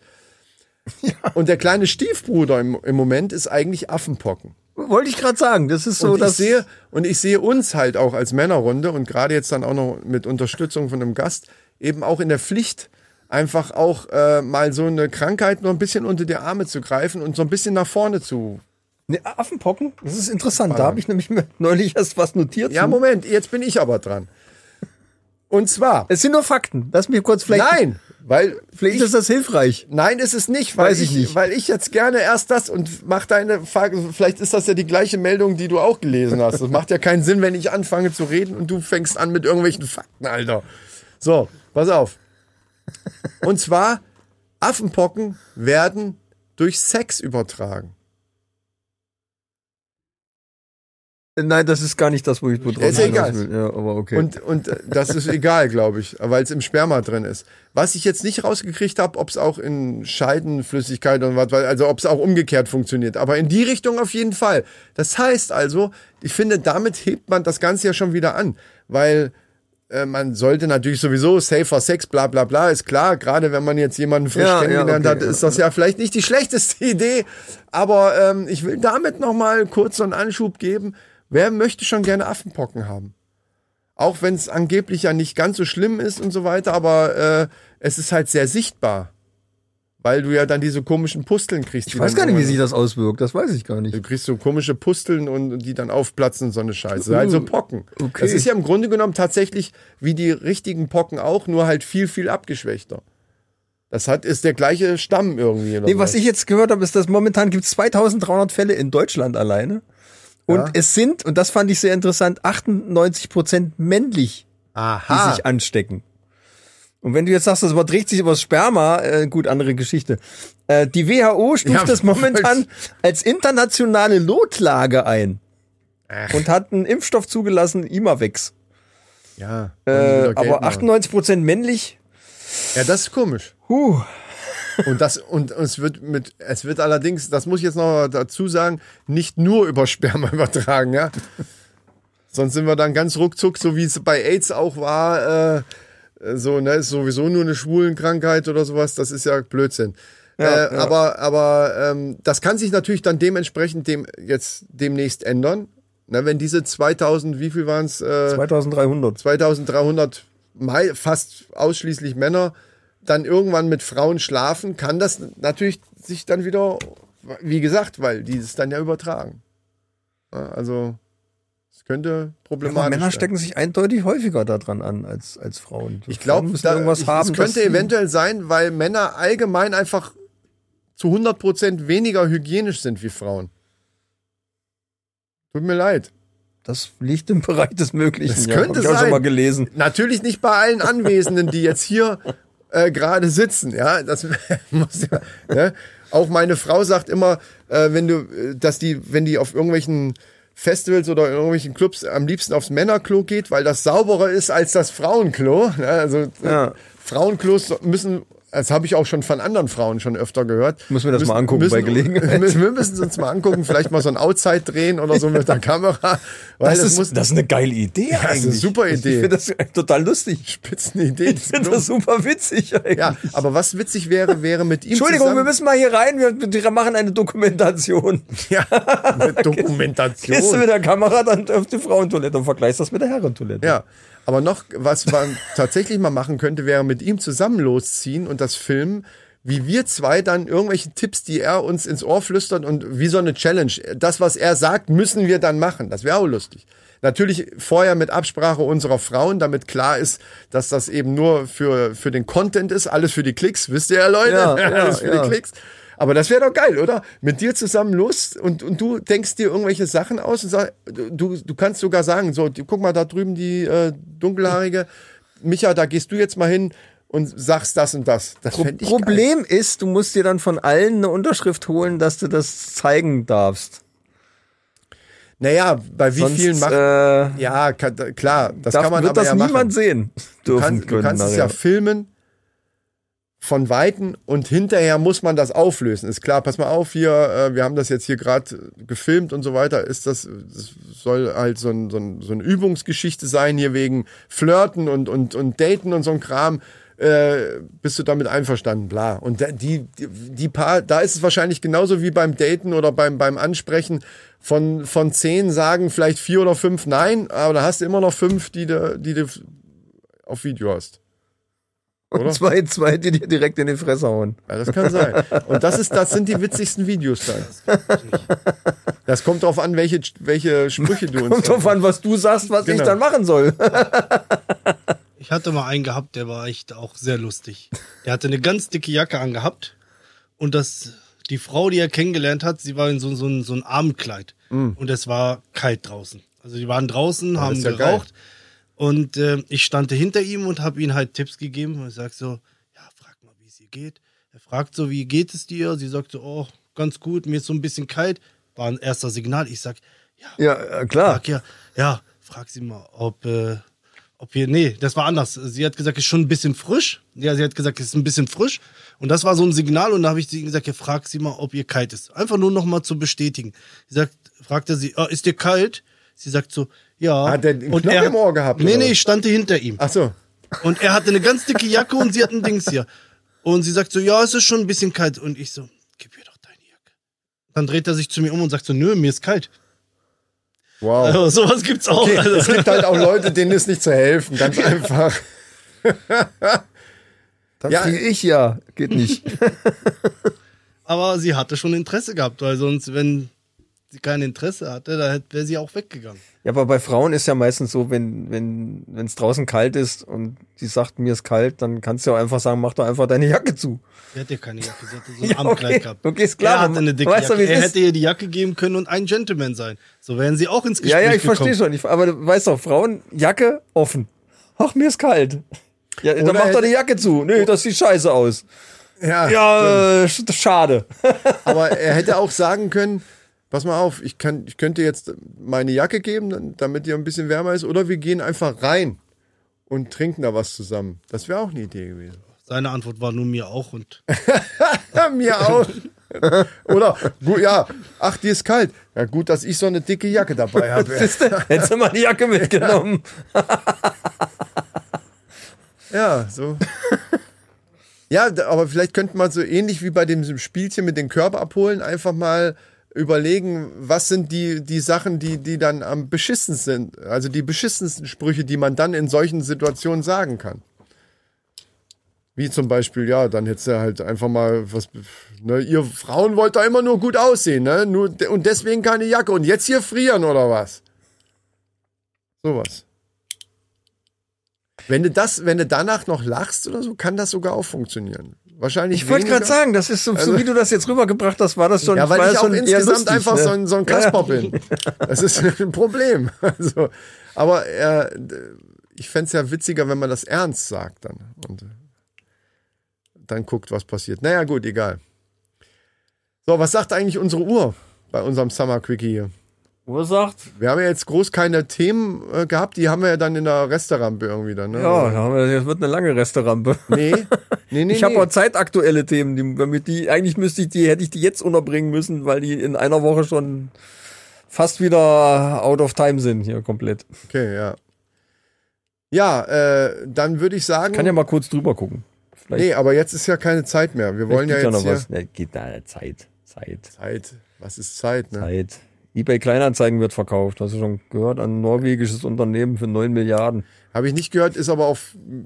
Und der kleine Stiefbruder im, im Moment ist eigentlich Affenpocken. Wollte ich gerade sagen, das ist so, und ich sehe und ich sehe uns halt auch als Männerrunde und gerade jetzt dann auch noch mit Unterstützung von einem Gast eben auch in der Pflicht einfach auch äh, mal so eine Krankheit noch ein bisschen unter die Arme zu greifen und so ein bisschen nach vorne zu. ne, Affenpocken, das ist interessant. Da habe ich nämlich neulich erst was notiert. Ja, zu. Moment, jetzt bin ich aber dran. Und zwar, Es sind nur Fakten. Lass mich kurz vielleicht. nein, weil Vielleicht ist das hilfreich. Nein, ist es nicht, weil Weiß ich nicht. weil ich jetzt gerne erst das und mach deine Frage, vielleicht ist das ja die gleiche Meldung, die du auch gelesen hast. Das macht ja keinen Sinn, wenn ich anfange zu reden und du fängst an mit irgendwelchen Fakten, Alter. So, pass auf. Und zwar Affenpocken werden durch Sex übertragen. Nein, das ist gar nicht das, wo ich drauf Ist egal. will. Ja, aber okay. Und, und äh, das ist egal, glaube ich, weil es im Sperma drin ist. Was ich jetzt nicht rausgekriegt habe, ob es auch in Scheidenflüssigkeit und was, also ob es auch umgekehrt funktioniert. Aber in die Richtung auf jeden Fall. Das heißt also, ich finde, damit hebt man das Ganze ja schon wieder an, weil äh, man sollte natürlich sowieso safer Sex, bla bla bla, ist klar. Gerade wenn man jetzt jemanden frisch Ja, ja, kennengelernt okay, hat, ja. ist das ja vielleicht nicht die schlechteste Idee. Aber ähm, ich will damit nochmal kurz so einen Anschub geben. Wer möchte schon gerne Affenpocken haben? Auch wenn es angeblich ja nicht ganz so schlimm ist und so weiter, aber äh, es ist halt sehr sichtbar. Weil du ja dann diese komischen Pusteln kriegst. ich weiß gar nicht, wie sich das auswirkt. Das weiß ich gar nicht. Du kriegst so komische Pusteln und die dann aufplatzen, so eine Scheiße. Also Pocken. okay. Das ist ja im Grunde genommen tatsächlich wie die richtigen Pocken auch, nur halt viel, viel abgeschwächter. Das hat, ist der gleiche Stamm irgendwie. Nee, was ich jetzt gehört habe, ist, dass momentan gibt es 2300 Fälle in Deutschland alleine. Und Ja. es sind, und das fand ich sehr interessant, 98 Prozent männlich, die Aha. sich anstecken. Und wenn du jetzt sagst, das überträgt sich über das Sperma, äh, gut, andere Geschichte. Äh, die WHO stuft Ja, das momentan als internationale Notlage ein. Und hat einen Impfstoff zugelassen, Imavex. ja, Äh, aber machen. 98 Prozent männlich. Ja, das ist komisch. Huh. Und das und es wird mit es wird allerdings, das muss ich jetzt noch dazu sagen, nicht nur über Sperma übertragen, ja. Sonst sind wir dann ganz ruckzuck, so wie es bei AIDS auch war, äh, so ne, ist sowieso nur eine Schwulenkrankheit oder sowas. Das ist ja Blödsinn. Ja, äh, ja. Aber aber ähm, das kann sich natürlich dann dementsprechend dem jetzt demnächst ändern. Na, wenn diese 2000, wie viel waren es? Äh, 2300. 2300 Mai, fast ausschließlich Männer dann irgendwann mit Frauen schlafen, kann das natürlich sich dann wieder, wie gesagt, weil die es dann ja übertragen. Also es könnte problematisch Aber Männer sein. stecken sich eindeutig häufiger daran an als, als Frauen. Ich glaube, müssen irgendwas haben. es könnte eventuell sein, weil Männer allgemein einfach zu 100% weniger hygienisch sind wie Frauen. Tut mir leid. Das liegt im Bereich des Möglichen. Das ja, könnte ich sein. schon mal gelesen. Natürlich nicht bei allen Anwesenden, die jetzt hier äh, gerade sitzen. Ja, das muss ja. Ne? Auch meine Frau sagt immer, äh, wenn du, äh, dass die, wenn die auf irgendwelchen Festivals oder in irgendwelchen Clubs am liebsten aufs Männerklo geht, weil das sauberer ist als das Frauenklo. Ne? Also Ja. Frauenklos müssen, das habe ich auch schon von anderen Frauen schon öfter gehört. Muss mir das müssen, mal angucken müssen, bei Gelegenheit. Wir müssen es uns mal angucken, vielleicht mal so ein Outside drehen oder so mit der Kamera. Das, das, ist, muss das ist eine geile Idee ist eine eigentlich. super Ich Idee. finde das total lustig. Spitzenidee. Ich finde das super witzig eigentlich. Ja, aber was witzig wäre, wäre mit ihm Entschuldigung, wir zusammen, müssen mal hier rein. Wir, wir machen eine Dokumentation. ja, eine Gehst du Dokumentation. mit der Kamera dann auf die Frauentoilette und vergleichst das mit der Herrentoilette. Ja, aber noch, was man tatsächlich mal machen könnte, wäre mit ihm zusammen losziehen und das filmen, wie wir zwei dann irgendwelche Tipps, die er uns ins Ohr flüstert und wie so eine Challenge. Das, was er sagt, müssen wir dann machen. Das wäre auch lustig. Natürlich vorher mit Absprache unserer Frauen, damit klar ist, dass das eben nur für, für den Content ist, alles für die Klicks, wisst ihr ja, Leute? Ja, ja, alles für ja. die Klicks. Aber das wäre doch geil, oder? Mit dir zusammen los und, und du denkst dir irgendwelche Sachen aus und sag, du, du kannst sogar sagen, so, guck mal da drüben die äh, dunkelhaarige, Micha, da gehst du jetzt mal hin und sagst das und das. Das Pro ich geil. Problem ist, du musst dir dann von allen eine Unterschrift holen, dass du das zeigen darfst. Naja, bei wie Sonst, vielen macht. äh, ja, kann, klar, das darf, kann man wird aber das ja niemand machen. sehen Du kannst, du kannst es ja filmen. Von Weitem und hinterher muss man das auflösen. Ist klar, pass mal auf hier, äh, wir haben das jetzt hier gerade gefilmt und so weiter. Ist das, das soll halt so, ein, so, ein, so eine Übungsgeschichte sein, hier wegen Flirten und, und, und Daten und so ein Kram. Äh, bist du damit einverstanden? Bla. Und die, die, die paar, da ist es wahrscheinlich genauso wie beim Daten oder beim, beim Ansprechen. Von, von zehn sagen vielleicht vier oder fünf nein, aber da hast du immer noch fünf, die du, die du auf Video hast. Und Oder? zwei, zwei, die dir direkt in die Fresse hauen. Ja, das kann sein. Und das ist, das sind die witzigsten Videos dann. Das kommt drauf an, welche, welche Sprüche du uns. Kommt drauf an, was du sagst, was ich Genau. dann machen soll. Ich hatte mal einen gehabt, der war echt auch sehr lustig. Der hatte eine ganz dicke Jacke angehabt und das, die Frau, die er kennengelernt hat, sie war in so, so, ein, so ein Abendkleid und es war kalt draußen. Also die waren draußen, haben ist ja geraucht und äh, ich stand hinter ihm und habe ihm halt Tipps gegeben und ich sag so, ja, frag mal, wie es ihr geht. Er fragt so, wie geht es dir? Sie sagt so, oh, ganz gut, mir ist so ein bisschen kalt. War ein erster Signal. Ich sag, ja, Ja, äh, klar. Frag ja, ja, frag sie mal, ob, äh, ob hier, nee, das war anders. Sie hat gesagt, es ist schon ein bisschen frisch. Ja, sie hat gesagt, es ist ein bisschen frisch. Und das war so ein Signal und da habe ich sie gesagt, ja, frag sie mal, ob ihr kalt ist. Einfach nur noch mal zu bestätigen. Sie sagt, fragte sie, oh, ist dir kalt? Sie sagt so, ja. Hat der einen Knopf im Ohr gehabt, Nee, oder nee, ich stand hinter ihm. Ach so. Und er hatte eine ganz dicke Jacke und sie hat ein Dings hier. Und sie sagt so, ja, es ist schon ein bisschen kalt. Und ich so, gib mir doch deine Jacke. Dann dreht er sich zu mir um und sagt so, nö, mir ist kalt. Wow. Also, sowas gibt's auch. Okay, Also. es gibt halt auch Leute, denen ist nicht zu helfen. Ganz einfach. Dann Ja. ich ja. Geht nicht. Aber sie hatte schon Interesse gehabt, weil sonst, wenn sie kein Interesse hatte, da wäre sie auch weggegangen. Ja, aber bei Frauen ist ja meistens so, wenn wenn wenn es draußen kalt ist und sie sagt, mir ist kalt, dann kannst du ja auch einfach sagen, mach doch einfach deine Jacke zu. Sie hatte ja keine Jacke, sie hatte so ein Ja, Abendkleid okay. gehabt. Okay, ist klar, Er hatte eine dicke weißt du, Jacke. es er hätte ihr die Jacke geben können und ein Gentleman sein. So wären sie auch ins Ja, Gespräch ja, ich gekommen. verstehe schon. Ich, aber du weißt doch, Frauen, Jacke offen. Ach, mir ist kalt. Ja, dann Oder mach doch hätte- die Jacke zu. Nee, das sieht scheiße aus. Ja. Ja, äh, sch- schade. Aber er hätte auch sagen können, pass mal auf, ich, kann, ich könnte jetzt meine Jacke geben, damit ihr ein bisschen wärmer ist, oder wir gehen einfach rein und trinken da was zusammen. Das wäre auch eine Idee gewesen. Seine Antwort war nur mir auch und Ja, mir auch. Oder, gut, ja, ach, die ist kalt. Ja, gut, dass ich so eine dicke Jacke dabei habe. Hättest du mal die Jacke mitgenommen. Ja, so. Ja, aber vielleicht könnte man so ähnlich wie bei dem Spielchen mit den Körper abholen, einfach mal überlegen, was sind die, die Sachen, die, die dann am beschissensten sind. Also die beschissensten Sprüche, die man dann in solchen Situationen sagen kann. Wie zum Beispiel, ja, dann hättest du halt einfach mal was, ne, ihr Frauen wollt da immer nur gut aussehen, ne? Nur, und deswegen keine Jacke. Und jetzt hier frieren oder was? Sowas. Wenn du das, wenn du danach noch lachst oder so, kann das sogar auch funktionieren. Wahrscheinlich. Ich wollte gerade sagen, das ist so, so wie du das jetzt rübergebracht hast, war das schon. Ja, weil ich auch insgesamt lustig, einfach ne? so ein, so ein Kasper bin. Das ist ein Problem. Also, aber äh, ich fänd's ja witziger, wenn man das ernst sagt dann. Und dann guckt, was passiert. Naja, gut, egal. So, was sagt eigentlich unsere Uhr bei unserem Summer Quickie hier? Ursacht? Wir haben ja jetzt groß keine Themen äh, gehabt, die haben wir ja dann in der Resterampe irgendwie dann. Ne? Ja, das wird eine lange Resterampe. Nee, nee, nee. Ich habe nee. auch zeitaktuelle Themen, die, damit die, eigentlich müsste ich die, hätte ich die jetzt unterbringen müssen, weil die in einer Woche schon fast wieder out of time sind hier komplett. Okay, ja. Ja, äh, dann würde ich sagen. Kann ja mal kurz drüber gucken. Vielleicht, nee, aber jetzt ist ja keine Zeit mehr. Wir wollen ja jetzt geht hier. noch was. Ne, geht da Zeit, Zeit, Zeit. Was ist Zeit, ne? Zeit. eBay Kleinanzeigen wird verkauft. Hast du schon gehört? Ein norwegisches Unternehmen für 9 Milliarden. Habe ich nicht gehört, ist aber auch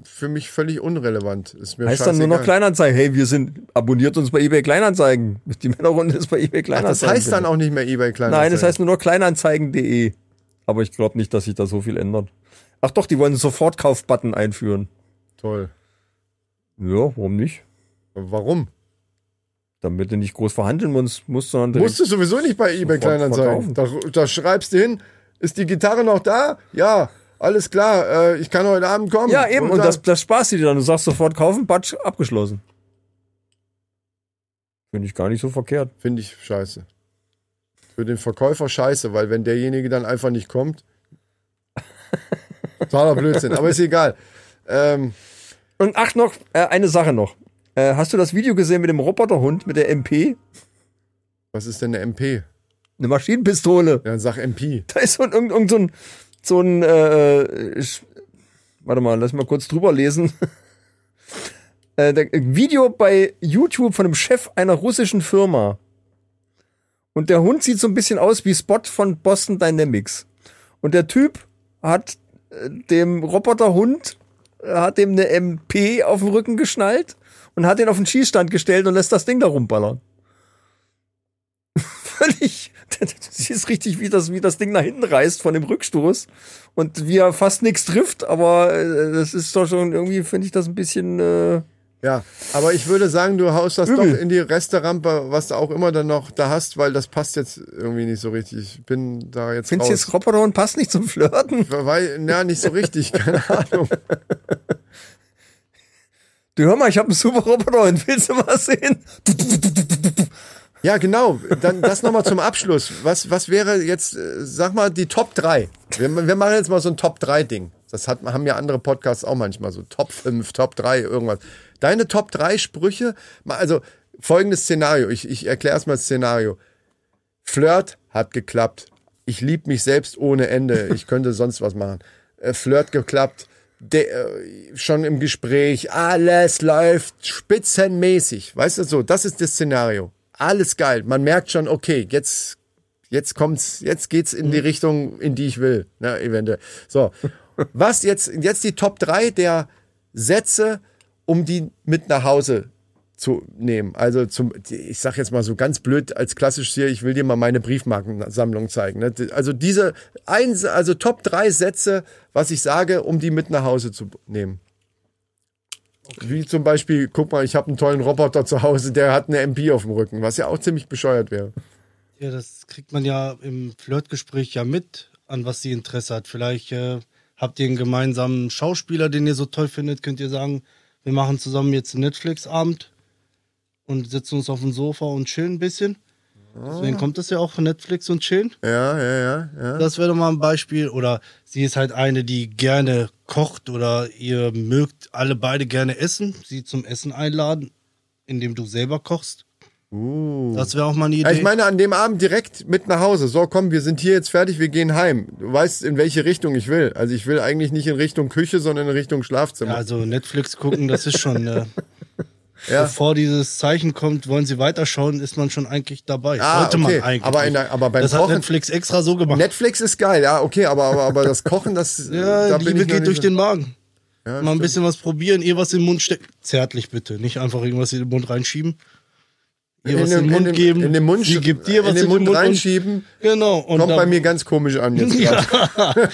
für mich völlig unrelevant. Ist mir Heißt dann nur noch. Kleinanzeigen. Hey, wir sind, abonniert uns bei eBay Kleinanzeigen. Die Männerrunde ist bei eBay Ach, Kleinanzeigen. das heißt dann auch nicht mehr eBay Kleinanzeigen. Nein, es heißt nur noch kleinanzeigen.de. Aber ich glaube nicht, dass sich da so viel ändert. Ach doch, die wollen einen Sofortkauf-Button einführen. Toll. Ja, warum nicht? Warum? Damit du nicht groß verhandeln musst, musst sondern Musst du sowieso nicht bei eBay Kleinanzeigen. Da, da schreibst du hin, ist die Gitarre noch da? Ja, alles klar, äh, ich kann heute Abend kommen. Ja, eben, und dann- das, das sparst du dir dann. Du sagst sofort kaufen, Batsch, abgeschlossen. Finde ich gar nicht so verkehrt. Finde ich scheiße. Für den Verkäufer scheiße, weil wenn derjenige dann einfach nicht kommt. Totaler Blödsinn, aber ist egal. Ähm, Und ach noch, äh, eine Sache noch. Äh, hast du das Video gesehen mit dem Roboterhund, mit der MP? Was ist denn eine MP? Eine Maschinenpistole. Ja, dann sag MP. Da ist so ein, irgend, so ein, so ein äh, Sch- warte mal, lass mal kurz drüber lesen. äh, der, ein Video bei YouTube von dem Chef einer russischen Firma. Und der Hund sieht so ein bisschen aus wie Spot von Boston Dynamics. Und der Typ hat äh, dem Roboterhund, äh, hat dem eine MP auf den Rücken geschnallt und hat ihn auf den Schießstand gestellt und lässt das Ding da rumballern. Völlig, du siehst richtig, wie das, wie das Ding nach hinten reißt von dem Rückstoß und wie er fast nichts trifft, aber äh, das ist doch schon irgendwie, finde ich das ein bisschen, äh, Ja, aber ich würde sagen, du haust das Übel. doch in die Resterampe, was du auch immer dann noch da hast, weil das passt jetzt irgendwie nicht so richtig. Ich bin da jetzt findest du jetzt Roboterhund passt nicht zum Flirten? Weil, na, nicht so richtig, keine Ahnung. Du hör mal, ich habe einen super Roboterhund, willst du mal sehen? Ja, genau. Dann das nochmal zum Abschluss. Was, was wäre jetzt, äh, sag mal, die Top 3? Wir, wir machen jetzt mal so ein Top 3 Ding. Das hat, haben ja andere Podcasts auch manchmal so. Top 5, Top 3, irgendwas. Deine Top 3 Sprüche, also folgendes Szenario. Ich, ich erkläre erstmal das Szenario. Flirt hat geklappt. Ich lieb mich selbst ohne Ende. Ich könnte sonst was machen. Äh, Flirt geklappt. De, äh, schon im Gespräch. Alles läuft spitzenmäßig. Weißt du so? Das ist das Szenario. Alles geil. Man merkt schon, okay, jetzt, jetzt kommt's, jetzt geht's in die Richtung, in die ich will. Ne, eventuell. So. Was jetzt, jetzt die Top 3 der Sätze, um die mit nach Hause zu nehmen. Also zum, ich sag jetzt mal so ganz blöd als klassisch hier, ich will dir mal meine Briefmarkensammlung zeigen. Ne? Also diese ein, also Top drei Sätze, was ich sage, um die mit nach Hause zu nehmen. Wie zum Beispiel, guck mal, ich habe einen tollen Roboter zu Hause, der hat eine MP auf dem Rücken, was ja auch ziemlich bescheuert wäre. Ja, das kriegt man ja im Flirtgespräch ja mit, an was sie Interesse hat. Vielleicht äh, habt ihr einen gemeinsamen Schauspieler, den ihr so toll findet, könnt ihr sagen, wir machen zusammen jetzt einen Netflix-Abend und setzen uns auf dem Sofa und chillen ein bisschen. Deswegen kommt das ja auch von Netflix und chillen. Ja, ja, ja, ja. Das wäre doch mal ein Beispiel. Oder sie ist halt eine, die gerne kocht oder ihr mögt alle beide gerne essen. Sie zum Essen einladen, indem du selber kochst. Das wäre auch mal eine Idee. Ich meine, an dem Abend direkt mit nach Hause. So, komm, wir sind hier jetzt fertig, wir gehen heim. Du weißt, in welche Richtung ich will. Also ich will eigentlich nicht in Richtung Küche, sondern in Richtung Schlafzimmer. Ja, also Netflix gucken, das ist schon, äh, Ja. bevor dieses Zeichen kommt, wollen sie weiterschauen, ist man schon eigentlich dabei. Ah, Sollte okay. man eigentlich. Aber in der- aber beim das hat Kochen- Netflix extra so gemacht. Netflix ist geil, ja, okay, aber, aber, aber das Kochen, das. ja, da Liebe geht durch so- den Magen. Ja, mal ein stimmt. bisschen was probieren, ihr was in den Mund stecken. Zärtlich bitte, nicht einfach irgendwas in den Mund reinschieben. Ihr was in den Mund in, geben. In den Mund, sie gibt dir was in den Mund, und- reinschieben. Genau. Und Kommt dann- bei mir ganz komisch an jetzt gerade.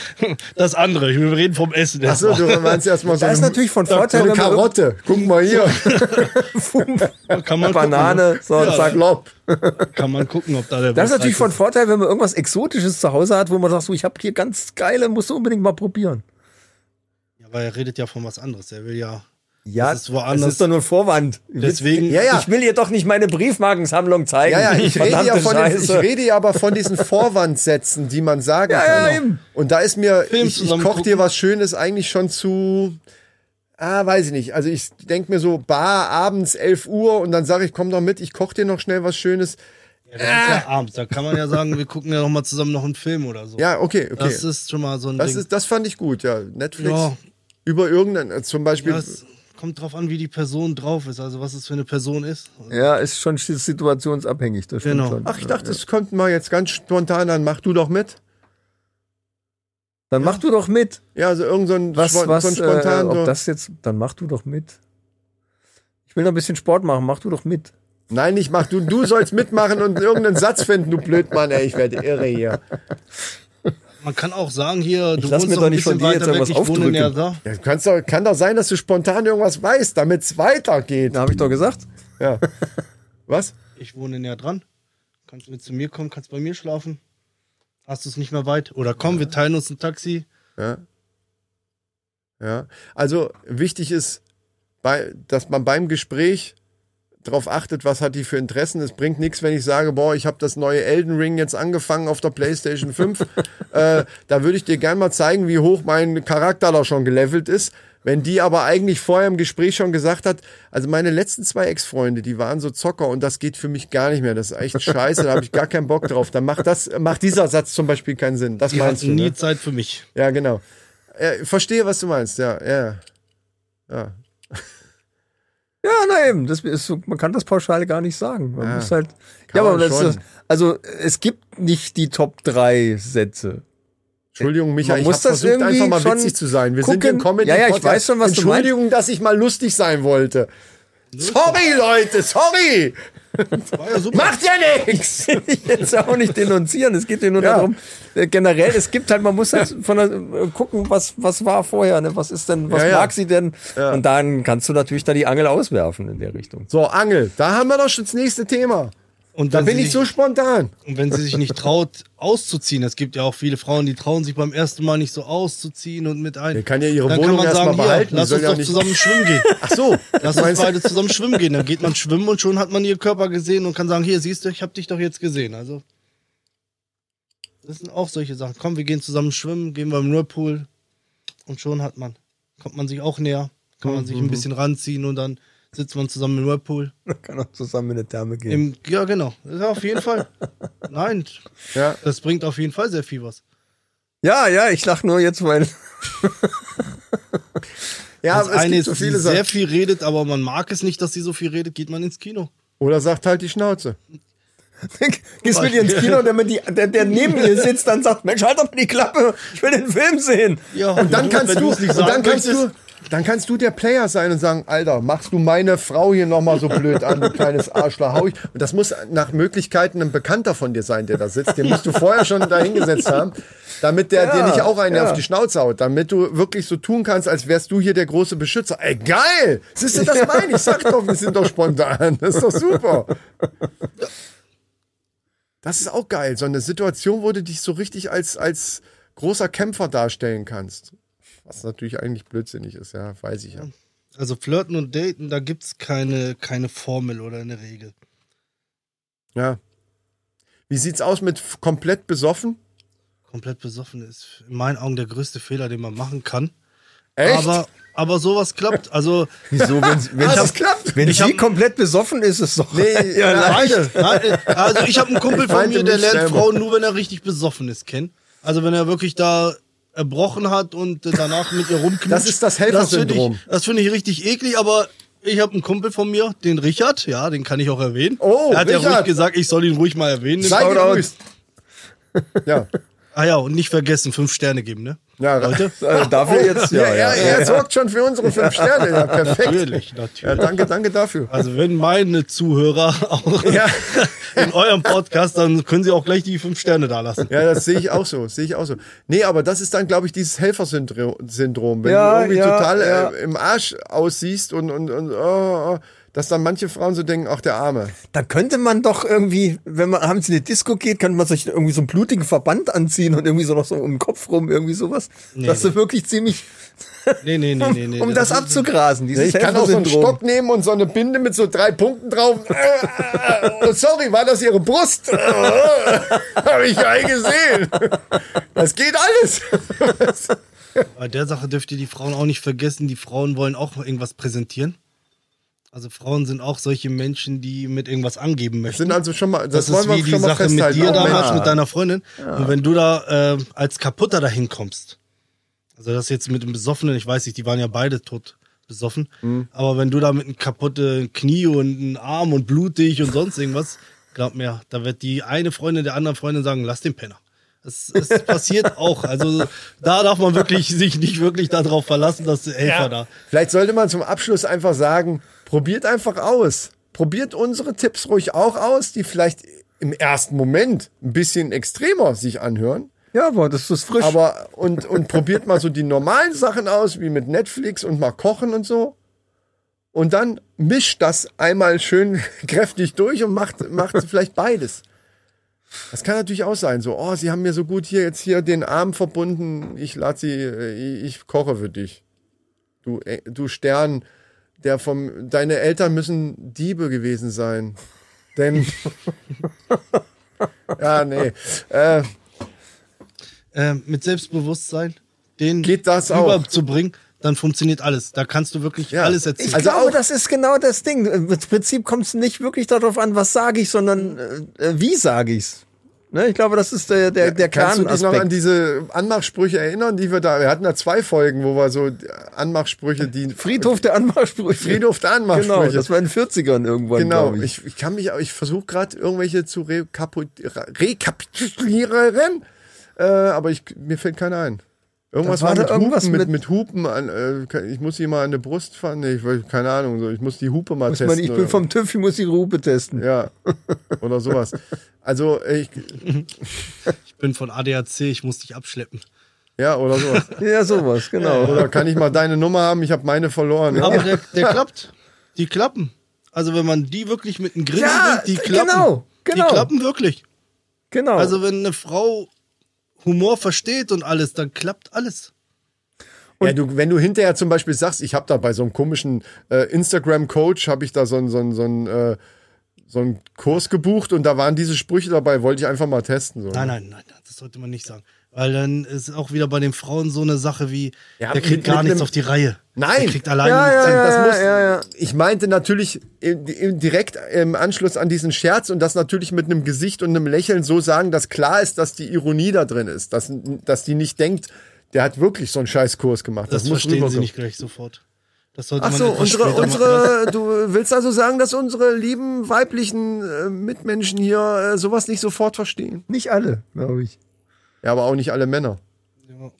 das andere, wir reden vom Essen. Achso, du meinst erstmal so Da ist eine, natürlich von so Vorteil, eine wenn man Karotte. Guck mal hier. kann man Banane, so, Ja, zack, Lob. Gucken, kann man gucken, ob da der Das ist natürlich von Vorteil, wenn man irgendwas Exotisches zu Hause hat, wo man sagt, so, ich habe hier ganz geile, musst du unbedingt mal probieren. Ja, aber er redet ja von was anderes. Er will ja. Ja, Das ist woanders. das ist doch nur ein Vorwand. Deswegen- ja, ja. Ich will ihr doch nicht meine Briefmarkensammlung zeigen. Ja, ja, ich rede ja, von den, ich rede ja aber von diesen Vorwandsätzen, die man sagen Ja, kann. ja, eben. Und da ist mir, Film ich, ich koche dir was Schönes eigentlich schon zu, ah, weiß ich nicht. Also ich denke mir so, bar, abends 11 Uhr und dann sage ich, komm doch mit, ich koche dir noch schnell was Schönes. Ja, das ist ja abends. Da kann man ja sagen, wir gucken ja noch mal zusammen noch einen Film oder so. Ja, okay, okay. Das ist schon mal so ein Das, Ding. ist, das fand ich gut, ja. Netflix Ja. über irgendeinen, zum Beispiel. ja, es kommt drauf an, wie die Person drauf ist, also was es für eine Person ist. Ja, ist schon situationsabhängig. Das Genau. schon. Ach, ich dachte, das könnten wir jetzt ganz spontan, dann mach du doch mit. Dann mach du doch mit. Ja, also irgend so ein, Was, Spon- was, so ein spontan. äh, ob so. das jetzt, dann mach du doch mit. Ich will noch ein bisschen Sport machen, mach du doch mit. Nein, nicht mach du. Du sollst mitmachen und irgendeinen Satz finden, du Blödmann, ey, ich werde irre hier. Man kann auch sagen, hier, du lass wohnst mir doch nicht von dir jetzt irgendwas ich wohne näher aufdrücken. da. Ja, kannst doch, kann doch sein, dass du spontan irgendwas weißt, damit es weitergeht. Da habe ich doch gesagt. Ja. Was? Ich wohne näher dran. Kannst mit zu mir kommen, kannst bei mir schlafen. Hast du es nicht mehr weit? Oder komm, wir teilen uns ein Taxi. Ja. Ja. Also wichtig ist, bei, dass man beim Gespräch darauf achtet, was hat die für Interessen. Es bringt nichts, wenn ich sage, boah, ich habe das neue Elden Ring jetzt angefangen auf der PlayStation 5. äh, da würde ich dir gerne mal zeigen, wie hoch mein Charakter da schon gelevelt ist. Wenn die aber eigentlich vorher im Gespräch schon gesagt hat, also meine letzten zwei Ex-Freunde, die waren so Zocker und das geht für mich gar nicht mehr. Das ist echt scheiße, da habe ich gar keinen Bock drauf. Dann macht das, macht dieser Satz zum Beispiel keinen Sinn. Das Die meinst du, hatten nie ne? Zeit für mich. Ja, genau. Äh, verstehe, was du meinst, ja, ja. Ja. Ja, na eben, das ist, so- man kann das pauschal gar nicht sagen. Man Ja, muss halt, ja, aber das ist, also es gibt nicht die Top 3 Sätze. Entschuldigung, Micha, Man ich muss habe das versucht, einfach mal witzig zu sein. Wir sind gucken. im comedy Ja, ja, ich weiß schon, was du Entschuldigung, dass ich mal lustig sein wollte. Sorry, Leute, sorry. Ja. Macht ja nichts. ich jetzt auch nicht denunzieren. Es geht ja nur Ja. darum, äh, generell, es gibt halt, man muss halt von der, äh, gucken, was, was war vorher, ne? was ist denn, was ja. mag sie denn? Und dann kannst du natürlich da die Angel auswerfen in der Richtung. So, Angel, da haben wir doch schon das nächste Thema. Und Da bin ich sich- so spontan. Und wenn sie sich nicht traut, auszuziehen, es gibt ja auch viele Frauen, die trauen sich beim ersten Mal nicht so auszuziehen und mit ein. Die kann ja ihre dann Wohnung kann man erst sagen, behalten, lass uns doch nicht- zusammen schwimmen gehen. Ach so, Lass uns beide zusammen schwimmen gehen. Dann geht man schwimmen und schon hat man ihr Körper gesehen und kann sagen, hier, siehst du, ich habe dich doch jetzt gesehen. Also, das sind auch solche Sachen. Komm, wir gehen zusammen schwimmen, gehen wir im Whirlpool und schon hat man, kommt man sich auch näher, kann man sich Mhm. ein bisschen ranziehen und dann sitzt man zusammen im Whirlpool. Man kann auch zusammen in eine Therme gehen. Im, ja, genau. Ja, auf jeden Fall. Nein, Ja, das bringt auf jeden Fall sehr viel was. ja, ja, ich lach nur jetzt, weil ja Das es eine gibt ist, so die viele sehr viel redet, aber man mag es nicht, dass sie so viel redet, geht man ins Kino. Oder sagt halt die Schnauze. gehst mit ihr ins Kino, der, mit die, der, der neben ihr sitzt, dann sagt, Mensch, halt doch mal die Klappe, ich will den Film sehen. Ja, Und dann kannst du, es nicht und dann sagen kannst du, dann kannst du der Player sein und sagen, Alter, machst du meine Frau hier nochmal so blöd an, du kleines Arschloch, hau ich. Und das muss nach Möglichkeiten ein Bekannter von dir sein, der da sitzt. Den musst du vorher schon da hingesetzt haben, damit der dir nicht auch einen ja. auf die Schnauze haut, damit du wirklich so tun kannst, als wärst du hier der große Beschützer. Ey, geil! Siehst du, das meine ich. Sag doch, wir sind doch spontan. Das ist doch super. Das ist auch geil. So eine Situation, wo du dich so richtig als, als großer Kämpfer darstellen kannst. Was natürlich eigentlich blödsinnig ist, ja, weiß ich ja. Also Flirten und Daten, da gibt es keine, keine Formel oder eine Regel. Ja. Wie sieht's aus mit komplett besoffen? Komplett besoffen ist in meinen Augen der größte Fehler, den man machen kann. Echt? Aber, aber sowas klappt. Also Wieso, wenn, wenn, ich, klappt. wenn Ich sie hab- komplett besoffen ist, ist es doch. Nee, ja. Nein, also ich habe einen Kumpel von mir, der lernt selber. Frauen nur, wenn er richtig besoffen ist, kennen. Also wenn er wirklich da erbrochen hat und danach mit ihr rumknutscht. Das ist das Helfersyndrom. Das finde ich, das finde ich richtig eklig, aber ich habe einen Kumpel von mir, den Richard, ja, den kann ich auch erwähnen. Oh, er hat ja Richard. ruhig gesagt, ich soll ihn ruhig mal erwähnen. Sei gegrüßt. Ja, Ah ja, und nicht vergessen, fünf Sterne geben, ne? Ja, Leute? Also dafür jetzt, ja, ja, ja. er, er sorgt schon für unsere fünf Sterne. Ja, perfekt. Natürlich, Ja, natürlich. danke, danke dafür. Also wenn meine Zuhörer auch Ja. in eurem Podcast, dann können sie auch gleich die fünf Sterne da lassen. Ja, das sehe ich auch so, sehe ich auch so. Nee, aber das ist dann, glaube ich, dieses Helfersyndrom, Syndrom. wenn Ja, du irgendwie ja, total ja. Äh, im Arsch aussiehst und, und, und oh, oh, dass dann manche Frauen so denken, ach der Arme. Da könnte man doch irgendwie, wenn man abends in die Disco geht, könnte man sich irgendwie so einen blutigen Verband anziehen und irgendwie so noch so um den Kopf rum, irgendwie sowas. das ist wirklich ziemlich, Nee, nee, nee, nee, nee. um das abzugrasen, dieses Ich kann auch so einen. Stock nehmen und so eine Binde mit so drei Punkten drauf. Äh, äh, oh, sorry, war das ihre Brust? Äh, Habe ich ja gesehen. Das geht alles. Bei der Sache dürft ihr die Frauen auch nicht vergessen. Die Frauen wollen auch irgendwas präsentieren. Also Frauen sind auch solche Menschen, die mit irgendwas angeben möchten. Sind also schon mal, das, das, wollen ist wie wir die schon mal Sache mit dir damals, Männer. mit deiner Freundin. Und wenn du da äh, als Kaputter dahin kommst, also das jetzt mit dem Besoffenen, ich weiß nicht, die waren ja beide tot besoffen, Mhm. aber wenn du da mit einem kaputten Knie und einem Arm und blutig und sonst irgendwas, glaub mir, da wird die eine Freundin der anderen Freundin sagen, lass den Penner. Es, es passiert auch. Also da darf man wirklich sich nicht wirklich darauf verlassen, dass der Helfer da. Vielleicht sollte man zum Abschluss einfach sagen, probiert einfach aus. Probiert unsere Tipps ruhig auch aus, die vielleicht im ersten Moment ein bisschen extremer sich anhören. Ja, aber das ist frisch. Aber und, und probiert mal so die normalen Sachen aus, wie mit Netflix und mal kochen und so. Und dann mischt das einmal schön kräftig durch und macht, macht vielleicht beides. Das kann natürlich auch sein, so, oh, sie haben mir so gut hier jetzt hier den Arm verbunden, ich lade sie, äh, ich koche für dich. Du, äh, du Stern, der vom, deine Eltern müssen Diebe gewesen sein. Denn, ja, nee, äh, Äh, mit Selbstbewusstsein, den Geht das auch? rüberzubringen, dann funktioniert alles. Da kannst du wirklich Ja. alles erzählen. Ich Also glaube, auch- das ist genau das Ding. Im Prinzip kommt es nicht wirklich darauf an, was sage ich, sondern äh, äh, wie sage ich's. Ne? Ich glaube, das ist der, der, der Kannst du dich noch an diese Anmachsprüche erinnern, die wir da, wir hatten da zwei Folgen, wo wir so Anmachsprüche, die Friedhof der Anmachsprüche. Friedhof der Anmachsprüche. Genau, das war in den 40ern irgendwann, Genau, ich. ich, ich kann mich, ich versuche gerade irgendwelche zu rekapitulieren, äh, aber ich, mir fällt keiner ein. Irgendwas war war, mit irgendwas Hupen, mit, mit- Hupen an, äh, ich muss die mal an der Brust fahren, nee, ich keine Ahnung, so, ich muss die Hupe mal Muss testen. man, ich bin oder- vom TÜV, ich muss die Rupe testen. ja, oder sowas. Also, ich, ich bin von ADAC, ich muss dich abschleppen. ja, oder sowas. Ja, sowas, genau. Oder kann ich mal deine Nummer haben? Ich habe meine verloren. Aber der, der klappt. Die klappen. Also wenn man die wirklich mit einem Grinsen Ja, bringt, die klappen. genau, genau. Die klappen wirklich. Genau. Also wenn eine Frau Humor versteht und alles, dann klappt alles. Ja, du, wenn du hinterher zum Beispiel sagst, ich habe da bei so einem komischen äh, Instagram-Coach, habe ich da so einen so so einen, äh, so einen Kurs gebucht und da waren diese Sprüche dabei, wollte ich einfach mal testen. So. Nein, nein, nein, das sollte man nicht sagen. Weil dann ist auch wieder bei den Frauen so eine Sache wie, Ja, der kriegt mit- gar mit nichts auf die Reihe. Nein. Der kriegt alleine Ja, ja, nichts. das muss, ja, ja. Ich meinte natürlich im, im, direkt im Anschluss an diesen Scherz und das natürlich mit einem Gesicht und einem Lächeln so sagen, dass klar ist, dass die Ironie da drin ist, dass, dass die nicht denkt, der hat wirklich so einen Scheißkurs gemacht. Das, Das, muss verstehen sie nicht gleich sofort. Das sollte Ach so, unsere, unsere, du willst also sagen, dass unsere lieben weiblichen äh, Mitmenschen hier äh, sowas nicht sofort verstehen? Nicht alle, glaube ich. Ja, aber auch nicht alle Männer, Ja.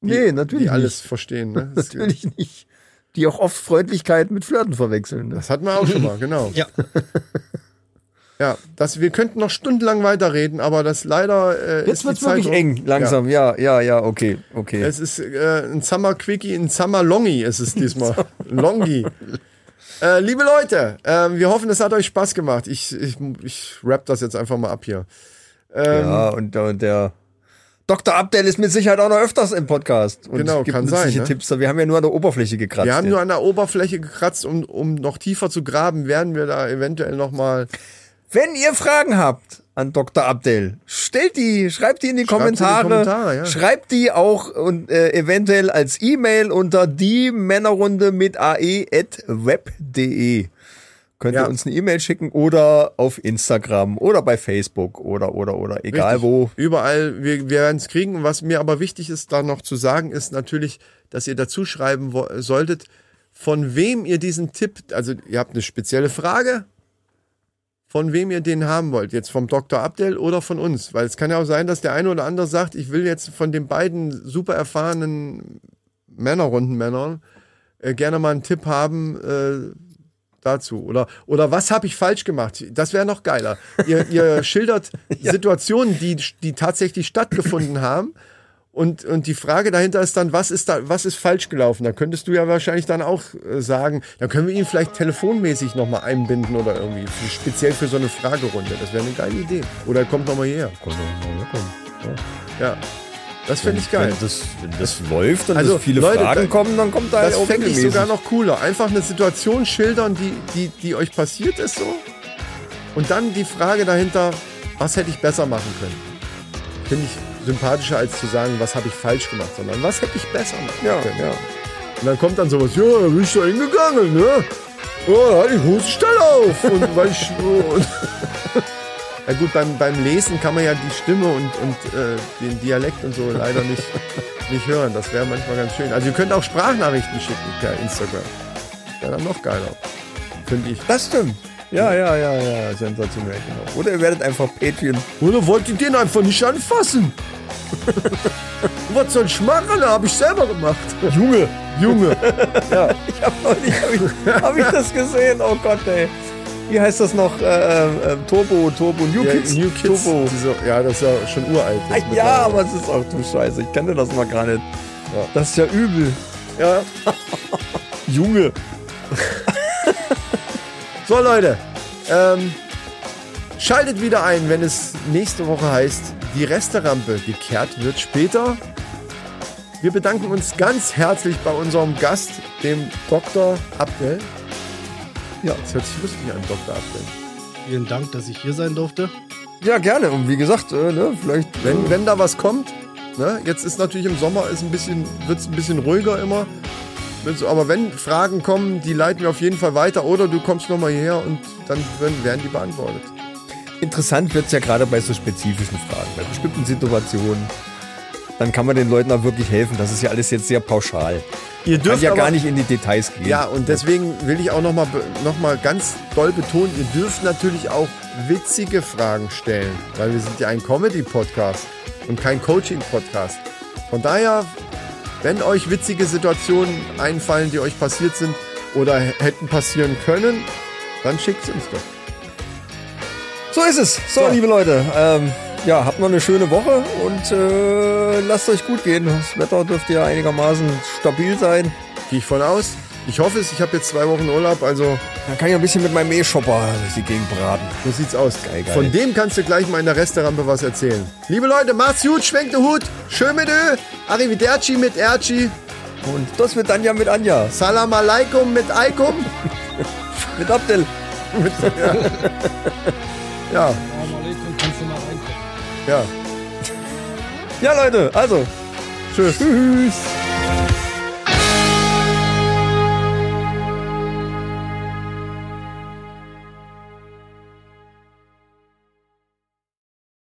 nee, natürlich die alles nicht. verstehen. Ne? Natürlich nicht. Die auch oft Freundlichkeit mit Flirten verwechseln. Ne? das hatten wir auch schon mal, genau. Ja, Ja, das, wir könnten noch stundenlang weiterreden, aber das leider äh, Jetzt ist wird's die Zeit wirklich eng, langsam. Ja, ja, ja, okay, okay. Es ist äh, ein Summer Quickie, ein Summer Longy ist es diesmal. Longy. Äh, liebe Leute, äh, wir hoffen, es hat euch Spaß gemacht. Ich, ich, ich rap das jetzt einfach mal ab hier. Ähm, ja, und, und der Dr. Abdel ist mit Sicherheit auch noch öfters im Podcast. Und Genau, gibt kann sein, ne? Tipps. Wir haben ja nur an der Oberfläche gekratzt. Wir haben ja. nur an der Oberfläche gekratzt, um, um noch tiefer zu graben, werden wir da eventuell noch mal Wenn ihr Fragen habt an Dr. Abdel, stellt die, schreibt die in die Schreibt in die Kommentare. Kommentare, ja. Schreibt die auch und äh, eventuell als E-Mail unter die Männerrunde mit ae@web.de. Könnt Ja. ihr uns eine E-Mail schicken oder auf Instagram oder bei Facebook oder oder oder egal Richtig. wo. Überall, wir, wir werden es kriegen. Was mir aber wichtig ist, da noch zu sagen, ist natürlich, dass ihr dazu schreiben solltet, von wem ihr diesen Tipp, also ihr habt eine spezielle Frage, von wem ihr den haben wollt. Jetzt vom Dr. Abdel oder von uns. Weil es kann ja auch sein, dass der eine oder andere sagt, ich will jetzt von den beiden super erfahrenen Männerrundenmännern äh, gerne mal einen Tipp haben, äh, dazu? Oder, oder was habe ich falsch gemacht? Das wäre noch geiler. Ihr, ihr schildert Situationen, die, die tatsächlich stattgefunden haben. Und, und die Frage dahinter ist dann, was ist da, was ist falsch gelaufen? Da könntest du ja wahrscheinlich dann auch äh, sagen, dann können wir ihn vielleicht telefonmäßig nochmal einbinden oder irgendwie, für, speziell für so eine Fragerunde. Das wäre eine geile Idee. Oder er kommt nochmal hierher. Ja. Das finde ich geil. Wenn das, wenn das läuft und Also, viele Leute, Fragen kommen, dann kommt da Das auch fände ich sogar noch cooler. Einfach eine Situation schildern, die, die, die euch passiert ist so. Und dann die Frage dahinter, was hätte ich besser machen können? Finde ich sympathischer, als zu sagen, was habe ich falsch gemacht, sondern was hätte ich besser machen Ja, können. ja. Und dann kommt dann sowas, ja, da bin ich da hingegangen, ne? Ja, da hatte ich Hosenstall auf. Und weil ich so. Ja gut, beim, beim Lesen kann man ja die Stimme und, und äh, den Dialekt und so leider nicht, nicht hören. Das wäre manchmal ganz schön. Also ihr könnt auch Sprachnachrichten schicken per Instagram. Wäre dann noch geiler. Finde ich. Das stimmt. Ja, ja, ja, ja, sensationell, genau. Oder ihr werdet einfach Patreon. Oder wollt ihr den einfach nicht anfassen? Was soll ich machen? Habe ich selber gemacht. Junge! Junge. Ich habe neulich hab ich, hab ich das gesehen. Oh Gott, ey. Wie heißt das noch? Äh, äh, Turbo, Turbo, New Ja, Kids. New Kids. Turbo. Diese, ja, das ist ja schon uralt. Das ja, aber es ist auch du Scheiße. Ich kannte das mal gar nicht. Das ist ja übel. Ja. Junge. So, Leute. Ähm, schaltet wieder ein, wenn es nächste Woche heißt, die Resterampe gekehrt wird später. Wir bedanken uns ganz herzlich bei unserem Gast, dem Dr. Abdel. Ja, das hört sich lustig an, Dr. Abdel. Vielen Dank, dass ich hier sein durfte. Ja, gerne. Und wie gesagt, äh, ne, vielleicht. Wenn, wenn da was kommt, ne, jetzt ist natürlich im Sommer ist ein bisschen, wird es ein bisschen ruhiger immer. Aber wenn Fragen kommen, die leiten wir auf jeden Fall weiter oder du kommst nochmal hierher und dann werden, werden die beantwortet. Interessant wird's ja gerade bei so spezifischen Fragen, bei bestimmten Situationen. Dann kann man den Leuten auch wirklich helfen. Das ist ja alles jetzt sehr pauschal. Ihr Kann dürft ja aber, gar nicht in die Details gehen. Ja, und deswegen will ich auch nochmal noch mal ganz doll betonen, ihr dürft natürlich auch witzige Fragen stellen, weil wir sind ja ein Comedy-Podcast und kein Coaching-Podcast. Von daher, wenn euch witzige Situationen einfallen, die euch passiert sind oder hätten passieren können, dann schickt uns doch. So ist es. So, So. liebe Leute. Ähm, ja, habt noch eine schöne Woche und äh, lasst euch gut gehen. Das Wetter dürfte ja einigermaßen stabil sein. Gehe ich von aus. Ich hoffe es, ich habe jetzt zwei Wochen Urlaub, also Dann kann ich ein bisschen mit meinem E-Shopper durch die Gegend braten. so sieht's aus. Geil, geil. Von dem kannst du gleich mal in der Resterampe was erzählen. Liebe Leute, macht's gut, schwenkt den Hut, schön mit Ö, Arrivederci mit Erci, Und das wird dann ja mit Anja. Salam alaikum mit Aikum. Mit Abdel. Ja, reinkommen. Ja. Ja, Leute, also. Tschüss. Tschüss.